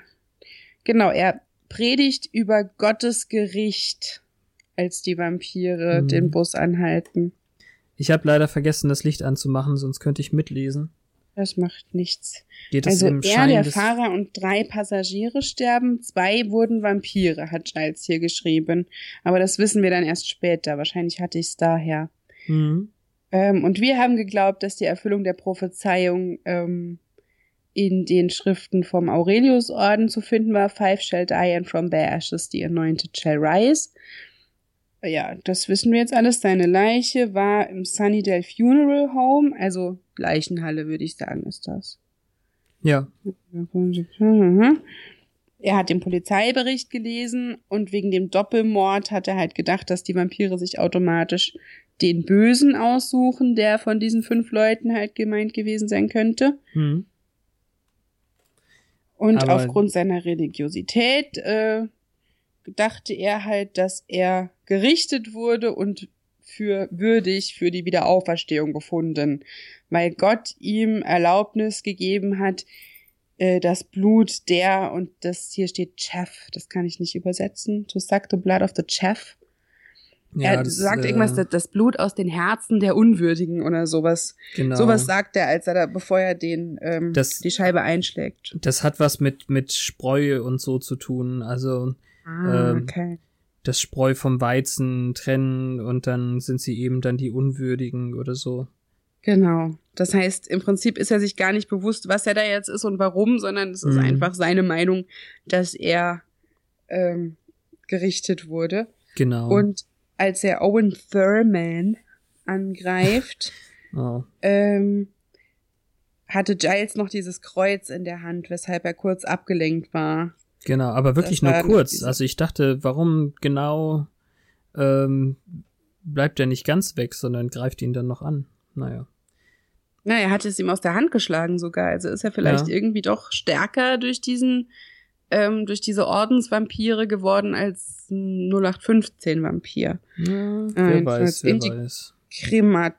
Speaker 2: Genau, er predigt über Gottes Gericht, als die Vampire
Speaker 1: Mhm.
Speaker 2: den Bus anhalten.
Speaker 1: Ich habe leider vergessen, das Licht anzumachen, sonst könnte ich mitlesen.
Speaker 2: Das macht nichts.
Speaker 1: Geht
Speaker 2: Also
Speaker 1: im
Speaker 2: er, der Fahrer und drei Passagiere sterben, zwei wurden Vampire, hat Giles hier geschrieben. Aber das wissen wir dann erst später. Wahrscheinlich hatte ich es daher.
Speaker 1: Mhm.
Speaker 2: Ähm, und wir haben geglaubt, dass die Erfüllung der Prophezeiung ähm, in den Schriften vom Aurelius-Orden zu finden war. Five shall die and from their ashes the anointed shall rise. Ja, das wissen wir jetzt alles. Seine Leiche war im Sunnydale Funeral Home, also Leichenhalle, würde ich sagen, ist das.
Speaker 1: Ja. [LAUGHS]
Speaker 2: Er hat den Polizeibericht gelesen und wegen dem Doppelmord hat er halt gedacht, dass die Vampire sich automatisch den Bösen aussuchen, der von diesen fünf Leuten halt gemeint gewesen sein könnte.
Speaker 1: Hm.
Speaker 2: Und
Speaker 1: Aber-
Speaker 2: aufgrund seiner Religiosität äh, dachte er halt, dass er gerichtet wurde und für würdig für die Wiederauferstehung befunden, weil Gott ihm Erlaubnis gegeben hat, äh, das Blut der und das hier steht Chef, das kann ich nicht übersetzen, to suck the blood of the Chef.
Speaker 1: ja
Speaker 2: er
Speaker 1: das,
Speaker 2: sagt
Speaker 1: äh,
Speaker 2: irgendwas, das, das Blut aus den Herzen der Unwürdigen oder sowas.
Speaker 1: Genau.
Speaker 2: Sowas sagt er, als er da, bevor er den ähm,
Speaker 1: Das-
Speaker 2: die Scheibe einschlägt.
Speaker 1: Das hat was mit, mit Spreu und so zu tun. Also
Speaker 2: Ah,
Speaker 1: Ähm,
Speaker 2: okay.
Speaker 1: das Spreu vom Weizen trennen und dann sind sie eben dann die Unwürdigen oder so.
Speaker 2: Genau. Das heißt, im Prinzip ist er sich gar nicht bewusst, was er da jetzt ist und warum, sondern es ist
Speaker 1: Mhm.
Speaker 2: einfach seine Meinung, dass er ähm, gerichtet wurde.
Speaker 1: Genau.
Speaker 2: Und als er Owen Thurman angreift, [LAUGHS]
Speaker 1: oh.
Speaker 2: ähm, hatte Giles noch dieses Kreuz in der Hand, weshalb er kurz abgelenkt war.
Speaker 1: Genau, aber wirklich
Speaker 2: Das
Speaker 1: nur kurz. Also ich dachte, warum genau ähm, bleibt er nicht ganz weg, sondern greift ihn dann noch an. Naja.
Speaker 2: Na, er hatte es ihm aus der Hand geschlagen sogar. Also ist er vielleicht
Speaker 1: Ja.
Speaker 2: irgendwie doch stärker durch diesen, ähm, durch diese Ordensvampire geworden als ein 0815 Vampir.
Speaker 1: Ja,
Speaker 2: Äh,
Speaker 1: wer
Speaker 2: jedenfalls
Speaker 1: weiß, wer weiß.
Speaker 2: Crema,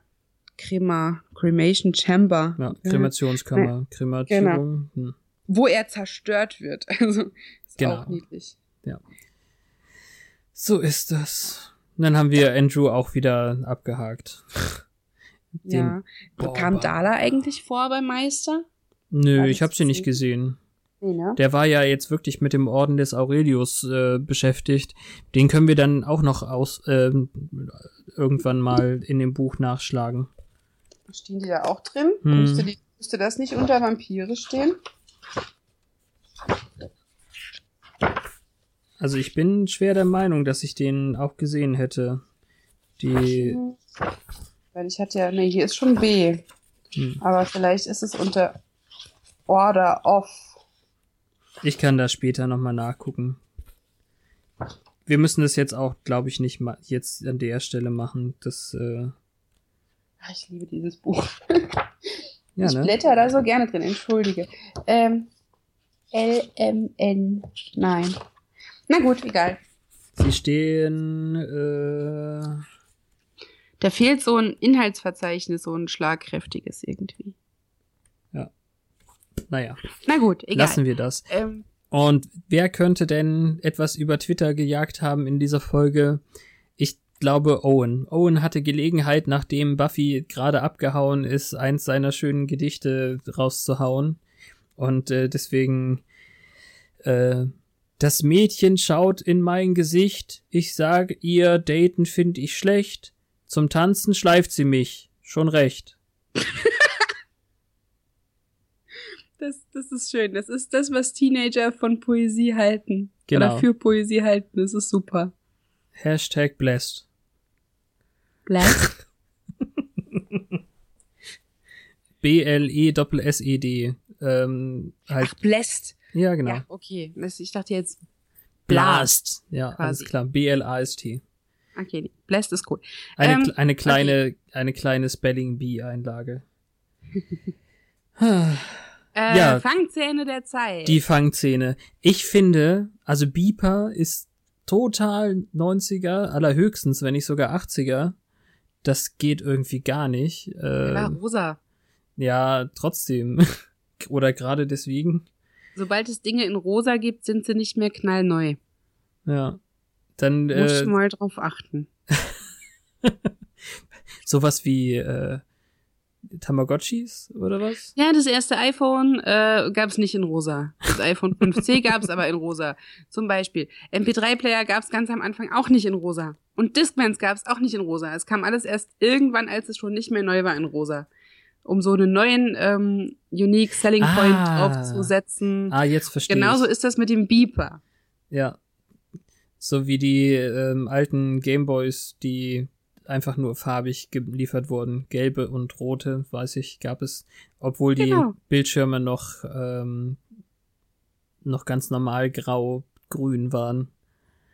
Speaker 2: Crema, Cremation Chamber.
Speaker 1: Ja, Kremationskammer, Krematierung. Hm.
Speaker 2: Wo er zerstört wird. [LAUGHS] Also, ist
Speaker 1: Genau.
Speaker 2: auch niedlich.
Speaker 1: So ist das. Dann haben wir Andrew auch wieder abgehakt. [LAUGHS] Den,
Speaker 2: ja. Kam Dala eigentlich vor beim Meister?
Speaker 1: Nö, ich
Speaker 2: das
Speaker 1: hab sie nicht gesehen.
Speaker 2: Nee, ne?
Speaker 1: Der war ja jetzt wirklich mit dem Orden des Aurelius äh, beschäftigt. Den können wir dann auch noch aus ähm, irgendwann mal in dem Buch nachschlagen.
Speaker 2: Stehen die da auch drin?
Speaker 1: Hm.
Speaker 2: Müsste, die, müsste das nicht unter Vampire stehen?
Speaker 1: Also ich bin schwer der Meinung, dass ich den auch gesehen hätte. Die
Speaker 2: Weil ich hatte ja, nee, hier ist schon B.
Speaker 1: Hm.
Speaker 2: Aber vielleicht ist es unter Order of.
Speaker 1: Ich kann da später nochmal nachgucken. Wir müssen das jetzt auch, glaube ich, nicht mal jetzt an der Stelle machen. Das, äh,
Speaker 2: Ach, ich liebe dieses Buch. [LAUGHS]
Speaker 1: ja,
Speaker 2: ich
Speaker 1: ne?
Speaker 2: blätter da so gerne drin, entschuldige. Ähm, LMN. Nein. Na gut, egal.
Speaker 1: Sie stehen, äh,
Speaker 2: Da fehlt so ein Inhaltsverzeichnis, so ein schlagkräftiges irgendwie.
Speaker 1: naja,
Speaker 2: Na gut, egal.
Speaker 1: lassen wir das.
Speaker 2: Ähm,
Speaker 1: Und wer könnte denn etwas über Twitter gejagt haben in dieser Folge? Ich glaube Owen. Owen hatte Gelegenheit, nachdem Buffy gerade abgehauen ist, eins seiner schönen Gedichte rauszuhauen. Und äh, deswegen, äh, das Mädchen schaut in mein Gesicht. Ich sag ihr, daten find ich schlecht. Zum Tanzen schleift sie mich. Schon recht. [LAUGHS]
Speaker 2: das, das ist schön. Das ist das, was Teenager von Poesie halten.
Speaker 1: Genau.
Speaker 2: Oder für Poesie halten. Das ist super.
Speaker 1: Hashtag blessed.
Speaker 2: Black. [LAUGHS]
Speaker 1: B-L-E-S-S-E-D. Ähm, halt,
Speaker 2: Ach, blessed.
Speaker 1: ja, genau.
Speaker 2: Ja, okay. Ich dachte jetzt
Speaker 1: Blast. Ja, alles
Speaker 2: Quasi.
Speaker 1: klar. B-L-A-S-T.
Speaker 2: Okay. Blessed ist cool.
Speaker 1: Eine,
Speaker 2: Ähm,
Speaker 1: eine kleine, eine kleine Spelling Bee-Einlage. [LAUGHS]
Speaker 2: Äh,
Speaker 1: Ja.
Speaker 2: Fangzähne der Zeit.
Speaker 1: Die Fangszene. Ich finde, also Beeper ist total 90er, allerhöchstens, wenn nicht sogar 80er. Das geht irgendwie gar nicht. Äh,
Speaker 2: ja, rosa.
Speaker 1: ja, trotzdem. [LAUGHS] Oder gerade deswegen.
Speaker 2: Sobald es Dinge in rosa gibt, sind sie nicht mehr knallneu.
Speaker 1: Ja. Dann
Speaker 2: Muss
Speaker 1: äh,
Speaker 2: schon mal drauf achten. [LAUGHS]
Speaker 1: sowas wie äh, Tamagotchis oder was?
Speaker 2: Ja, das erste iPhone äh, gab es nicht in rosa. Das iPhone 5C gab es aber in rosa. Zum Beispiel. MP3-Player gab es ganz am Anfang auch nicht in rosa. Und Discmans gab es auch nicht in rosa. Es kam alles erst irgendwann, als es schon nicht mehr neu war, in rosa. Um so einen neuen ähm, Unique Selling Point
Speaker 1: Ah.
Speaker 2: aufzusetzen.
Speaker 1: Ah, jetzt verstehe
Speaker 2: Genauso
Speaker 1: ich.
Speaker 2: ist das mit dem Beeper.
Speaker 1: Ja. So wie die ähm, alten Gameboys, die einfach nur farbig geliefert wurden. Gelbe und rote, weiß ich, gab es, obwohl die
Speaker 2: Genau.
Speaker 1: Bildschirme noch, ähm, noch ganz normal grau-grün waren.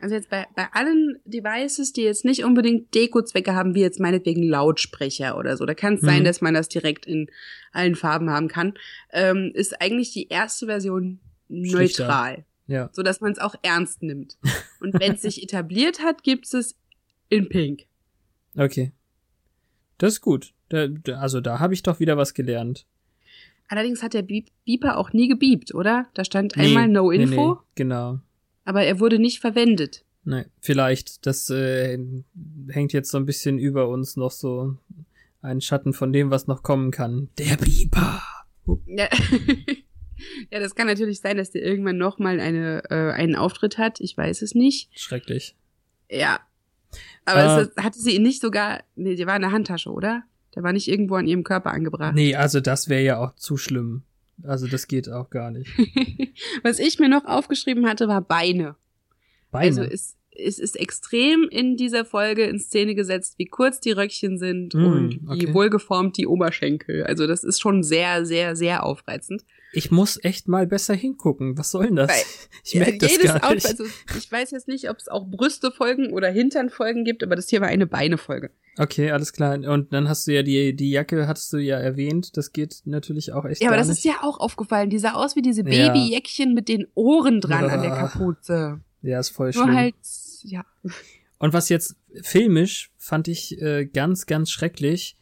Speaker 2: Also jetzt bei, bei allen Devices, die jetzt nicht unbedingt Deko-Zwecke haben, wie jetzt meinetwegen Lautsprecher oder so, da kann es sein,
Speaker 1: Mhm.
Speaker 2: dass man das direkt in allen Farben haben kann, ähm, ist eigentlich die erste Version
Speaker 1: Schlichter.
Speaker 2: neutral,
Speaker 1: Ja.
Speaker 2: so dass man es auch ernst nimmt. Und wenn es sich [LAUGHS] etabliert hat, gibt es in Pink.
Speaker 1: Okay. Das ist gut. Da, also da habe ich doch wieder was gelernt.
Speaker 2: Allerdings hat der Beep Beeper auch nie gebiept, oder? Da stand einmal No
Speaker 1: nee,
Speaker 2: Info,
Speaker 1: nee, genau.
Speaker 2: Aber er wurde nicht verwendet.
Speaker 1: Nee, vielleicht, das äh, hängt jetzt so ein bisschen über uns noch so ein Schatten von dem, was noch kommen kann. Der Biber.
Speaker 2: Ja. [LAUGHS] ja, das kann natürlich sein, dass der irgendwann noch mal eine, äh, einen Auftritt hat. Ich weiß es nicht.
Speaker 1: Schrecklich.
Speaker 2: Ja. Aber
Speaker 1: Äh,
Speaker 2: es, hatte sie ihn nicht sogar, nee, die war in der Handtasche, oder? Der war nicht irgendwo an ihrem Körper angebracht.
Speaker 1: Nee, also das wäre ja auch zu schlimm. Also das geht auch gar nicht. [LAUGHS]
Speaker 2: Was ich mir noch aufgeschrieben hatte, war Beine.
Speaker 1: Beine.
Speaker 2: Also es, es ist extrem in dieser Folge in Szene gesetzt, wie kurz die Röckchen sind
Speaker 1: Mm,
Speaker 2: und wie
Speaker 1: okay.
Speaker 2: wohlgeformt die Oberschenkel. Also das ist schon sehr, sehr, sehr aufreizend.
Speaker 1: Ich muss echt mal besser hingucken. Was soll denn das?
Speaker 2: Weil- [LAUGHS]
Speaker 1: ich merke das
Speaker 2: Jedes
Speaker 1: gar nicht.
Speaker 2: Outfit, also ich weiß jetzt nicht, ob es auch Brüste-Folgen oder Hintern-Folgen gibt, aber das hier war eine Beine-Folge.
Speaker 1: Okay, alles klar. Und dann hast du ja die, die Jacke, hattest du ja erwähnt. Das geht natürlich auch echt
Speaker 2: Ja, aber das
Speaker 1: nicht.
Speaker 2: ist ja auch aufgefallen. Die sah aus wie diese
Speaker 1: Ja.
Speaker 2: Babyjäckchen mit den Ohren dran an der
Speaker 1: Ja.
Speaker 2: Kapuze.
Speaker 1: ja, ist voll
Speaker 2: Nur
Speaker 1: schlimm.
Speaker 2: halt, ja.
Speaker 1: Und was jetzt filmisch fand ich äh, ganz, ganz schrecklich,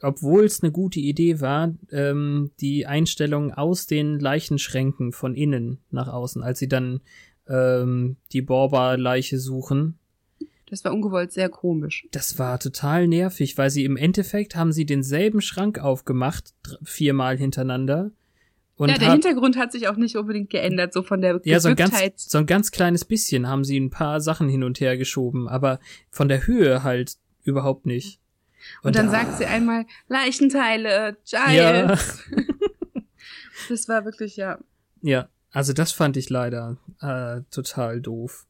Speaker 1: obwohl es eine gute Idee war, ähm, die Einstellung aus den Leichenschränken von innen nach außen, als sie dann ähm, die Borba-Leiche suchen.
Speaker 2: Das war ungewollt sehr komisch.
Speaker 1: Das war total nervig, weil sie im Endeffekt haben sie denselben Schrank aufgemacht, viermal hintereinander. Und
Speaker 2: ja, der
Speaker 1: hab-
Speaker 2: Hintergrund hat sich auch nicht unbedingt geändert, so von der
Speaker 1: ja, so ein, ganz, so ein ganz kleines bisschen haben sie ein paar Sachen hin und her geschoben, aber von der Höhe halt überhaupt nicht.
Speaker 2: Und dann
Speaker 1: da-
Speaker 2: sagt sie einmal, Leichenteile,
Speaker 1: Ja,
Speaker 2: Giles. [LAUGHS] Das war wirklich, ja.
Speaker 1: ja, also das fand ich leider äh, total doof.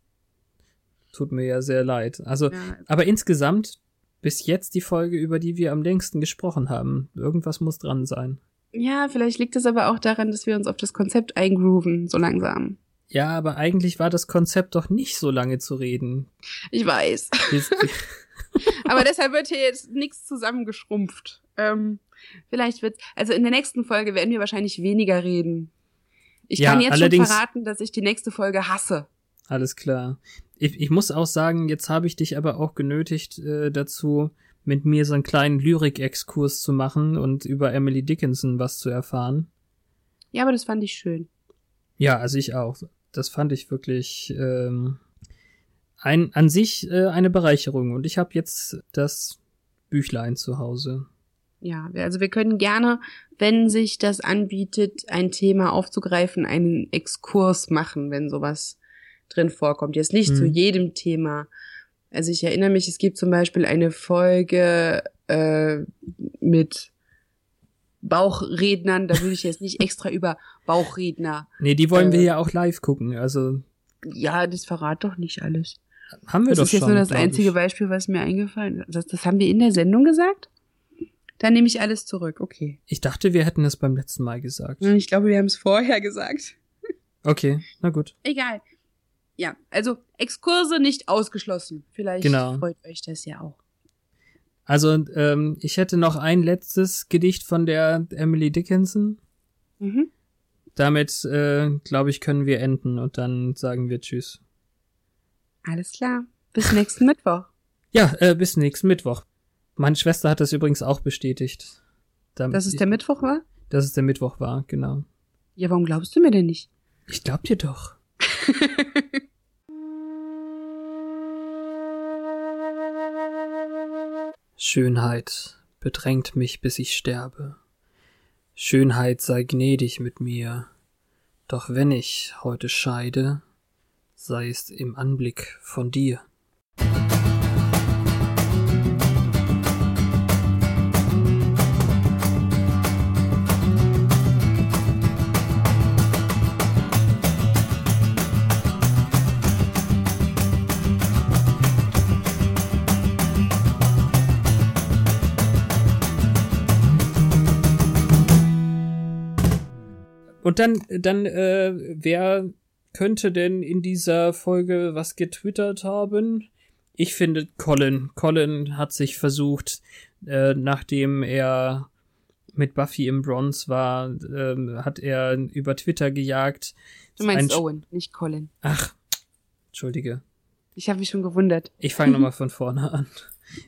Speaker 1: Tut mir ja sehr leid. Also,
Speaker 2: ja.
Speaker 1: aber insgesamt bis jetzt die Folge, über die wir am längsten gesprochen haben. Irgendwas muss dran sein.
Speaker 2: Ja, vielleicht liegt es aber auch daran, dass wir uns auf das Konzept eingrooven, so langsam.
Speaker 1: Ja, aber eigentlich war das Konzept doch nicht so lange zu reden.
Speaker 2: Ich weiß. [LAUGHS] [LAUGHS] Aber deshalb wird hier jetzt nichts zusammengeschrumpft. Ähm, vielleicht wird, also in der nächsten Folge werden wir wahrscheinlich weniger reden. Ich
Speaker 1: Ja,
Speaker 2: kann jetzt schon verraten, dass ich die nächste Folge hasse.
Speaker 1: Alles klar. Ich, ich muss auch sagen, jetzt habe ich dich aber auch genötigt äh, dazu, mit mir so einen kleinen Lyrik-Exkurs zu machen und über Emily Dickinson was zu erfahren.
Speaker 2: Ja, aber das fand ich schön.
Speaker 1: Ja, also ich auch. Das fand ich wirklich ähm, ein, an sich äh, eine Bereicherung. Und ich habe jetzt das Büchlein zu Hause.
Speaker 2: Ja, wir- also wir können gerne, wenn sich das anbietet, ein Thema aufzugreifen, einen Exkurs machen, wenn sowas drin vorkommt. Jetzt nicht
Speaker 1: Hm.
Speaker 2: zu jedem Thema. Also ich erinnere mich, es gibt zum Beispiel eine Folge äh, mit Bauchrednern, da würde ich jetzt nicht extra über Bauchredner.
Speaker 1: Nee, die wollen wir
Speaker 2: Äh.
Speaker 1: ja auch live gucken. Also
Speaker 2: Ja, das verrat doch nicht alles.
Speaker 1: Haben wir
Speaker 2: Das
Speaker 1: doch
Speaker 2: ist jetzt
Speaker 1: schon.
Speaker 2: nur das einzige
Speaker 1: ich.
Speaker 2: Beispiel, was mir eingefallen ist. Das, das haben wir in der Sendung gesagt? Dann nehme ich alles zurück, okay.
Speaker 1: Ich dachte, wir hätten es beim letzten Mal gesagt.
Speaker 2: Ich glaube, wir haben es vorher gesagt.
Speaker 1: Okay, na gut.
Speaker 2: Egal. Ja, also Exkurse nicht ausgeschlossen. Vielleicht
Speaker 1: Genau.
Speaker 2: freut euch das ja auch.
Speaker 1: Also, ähm, ich hätte noch ein letztes Gedicht von der Emily Dickinson.
Speaker 2: Mhm.
Speaker 1: Damit, äh, glaube ich, können wir enden und dann sagen wir Tschüss.
Speaker 2: Alles klar. Bis nächsten Mittwoch.
Speaker 1: Ja, äh, bis nächsten Mittwoch. Meine Schwester hat das übrigens auch bestätigt. Damit
Speaker 2: Dass es der Mittwoch war?
Speaker 1: dass es der Mittwoch war, genau.
Speaker 2: Ja, warum glaubst du mir denn nicht?
Speaker 1: Ich glaub dir doch. [LAUGHS] Schönheit bedrängt mich, bis ich sterbe. Schönheit sei gnädig mit mir. Doch wenn ich heute scheide, sei es im Anblick von dir. Und dann, dann äh, wäre könnte denn in dieser Folge was getwittert haben? Ich finde Colin. Colin hat sich versucht, äh, nachdem er mit Buffy im Bronze war, ähm, hat er über Twitter gejagt.
Speaker 2: Du meinst Owen, nicht Colin.
Speaker 1: Ach, entschuldige.
Speaker 2: Ich habe mich schon gewundert.
Speaker 1: Ich fange nochmal [LAUGHS] von vorne an.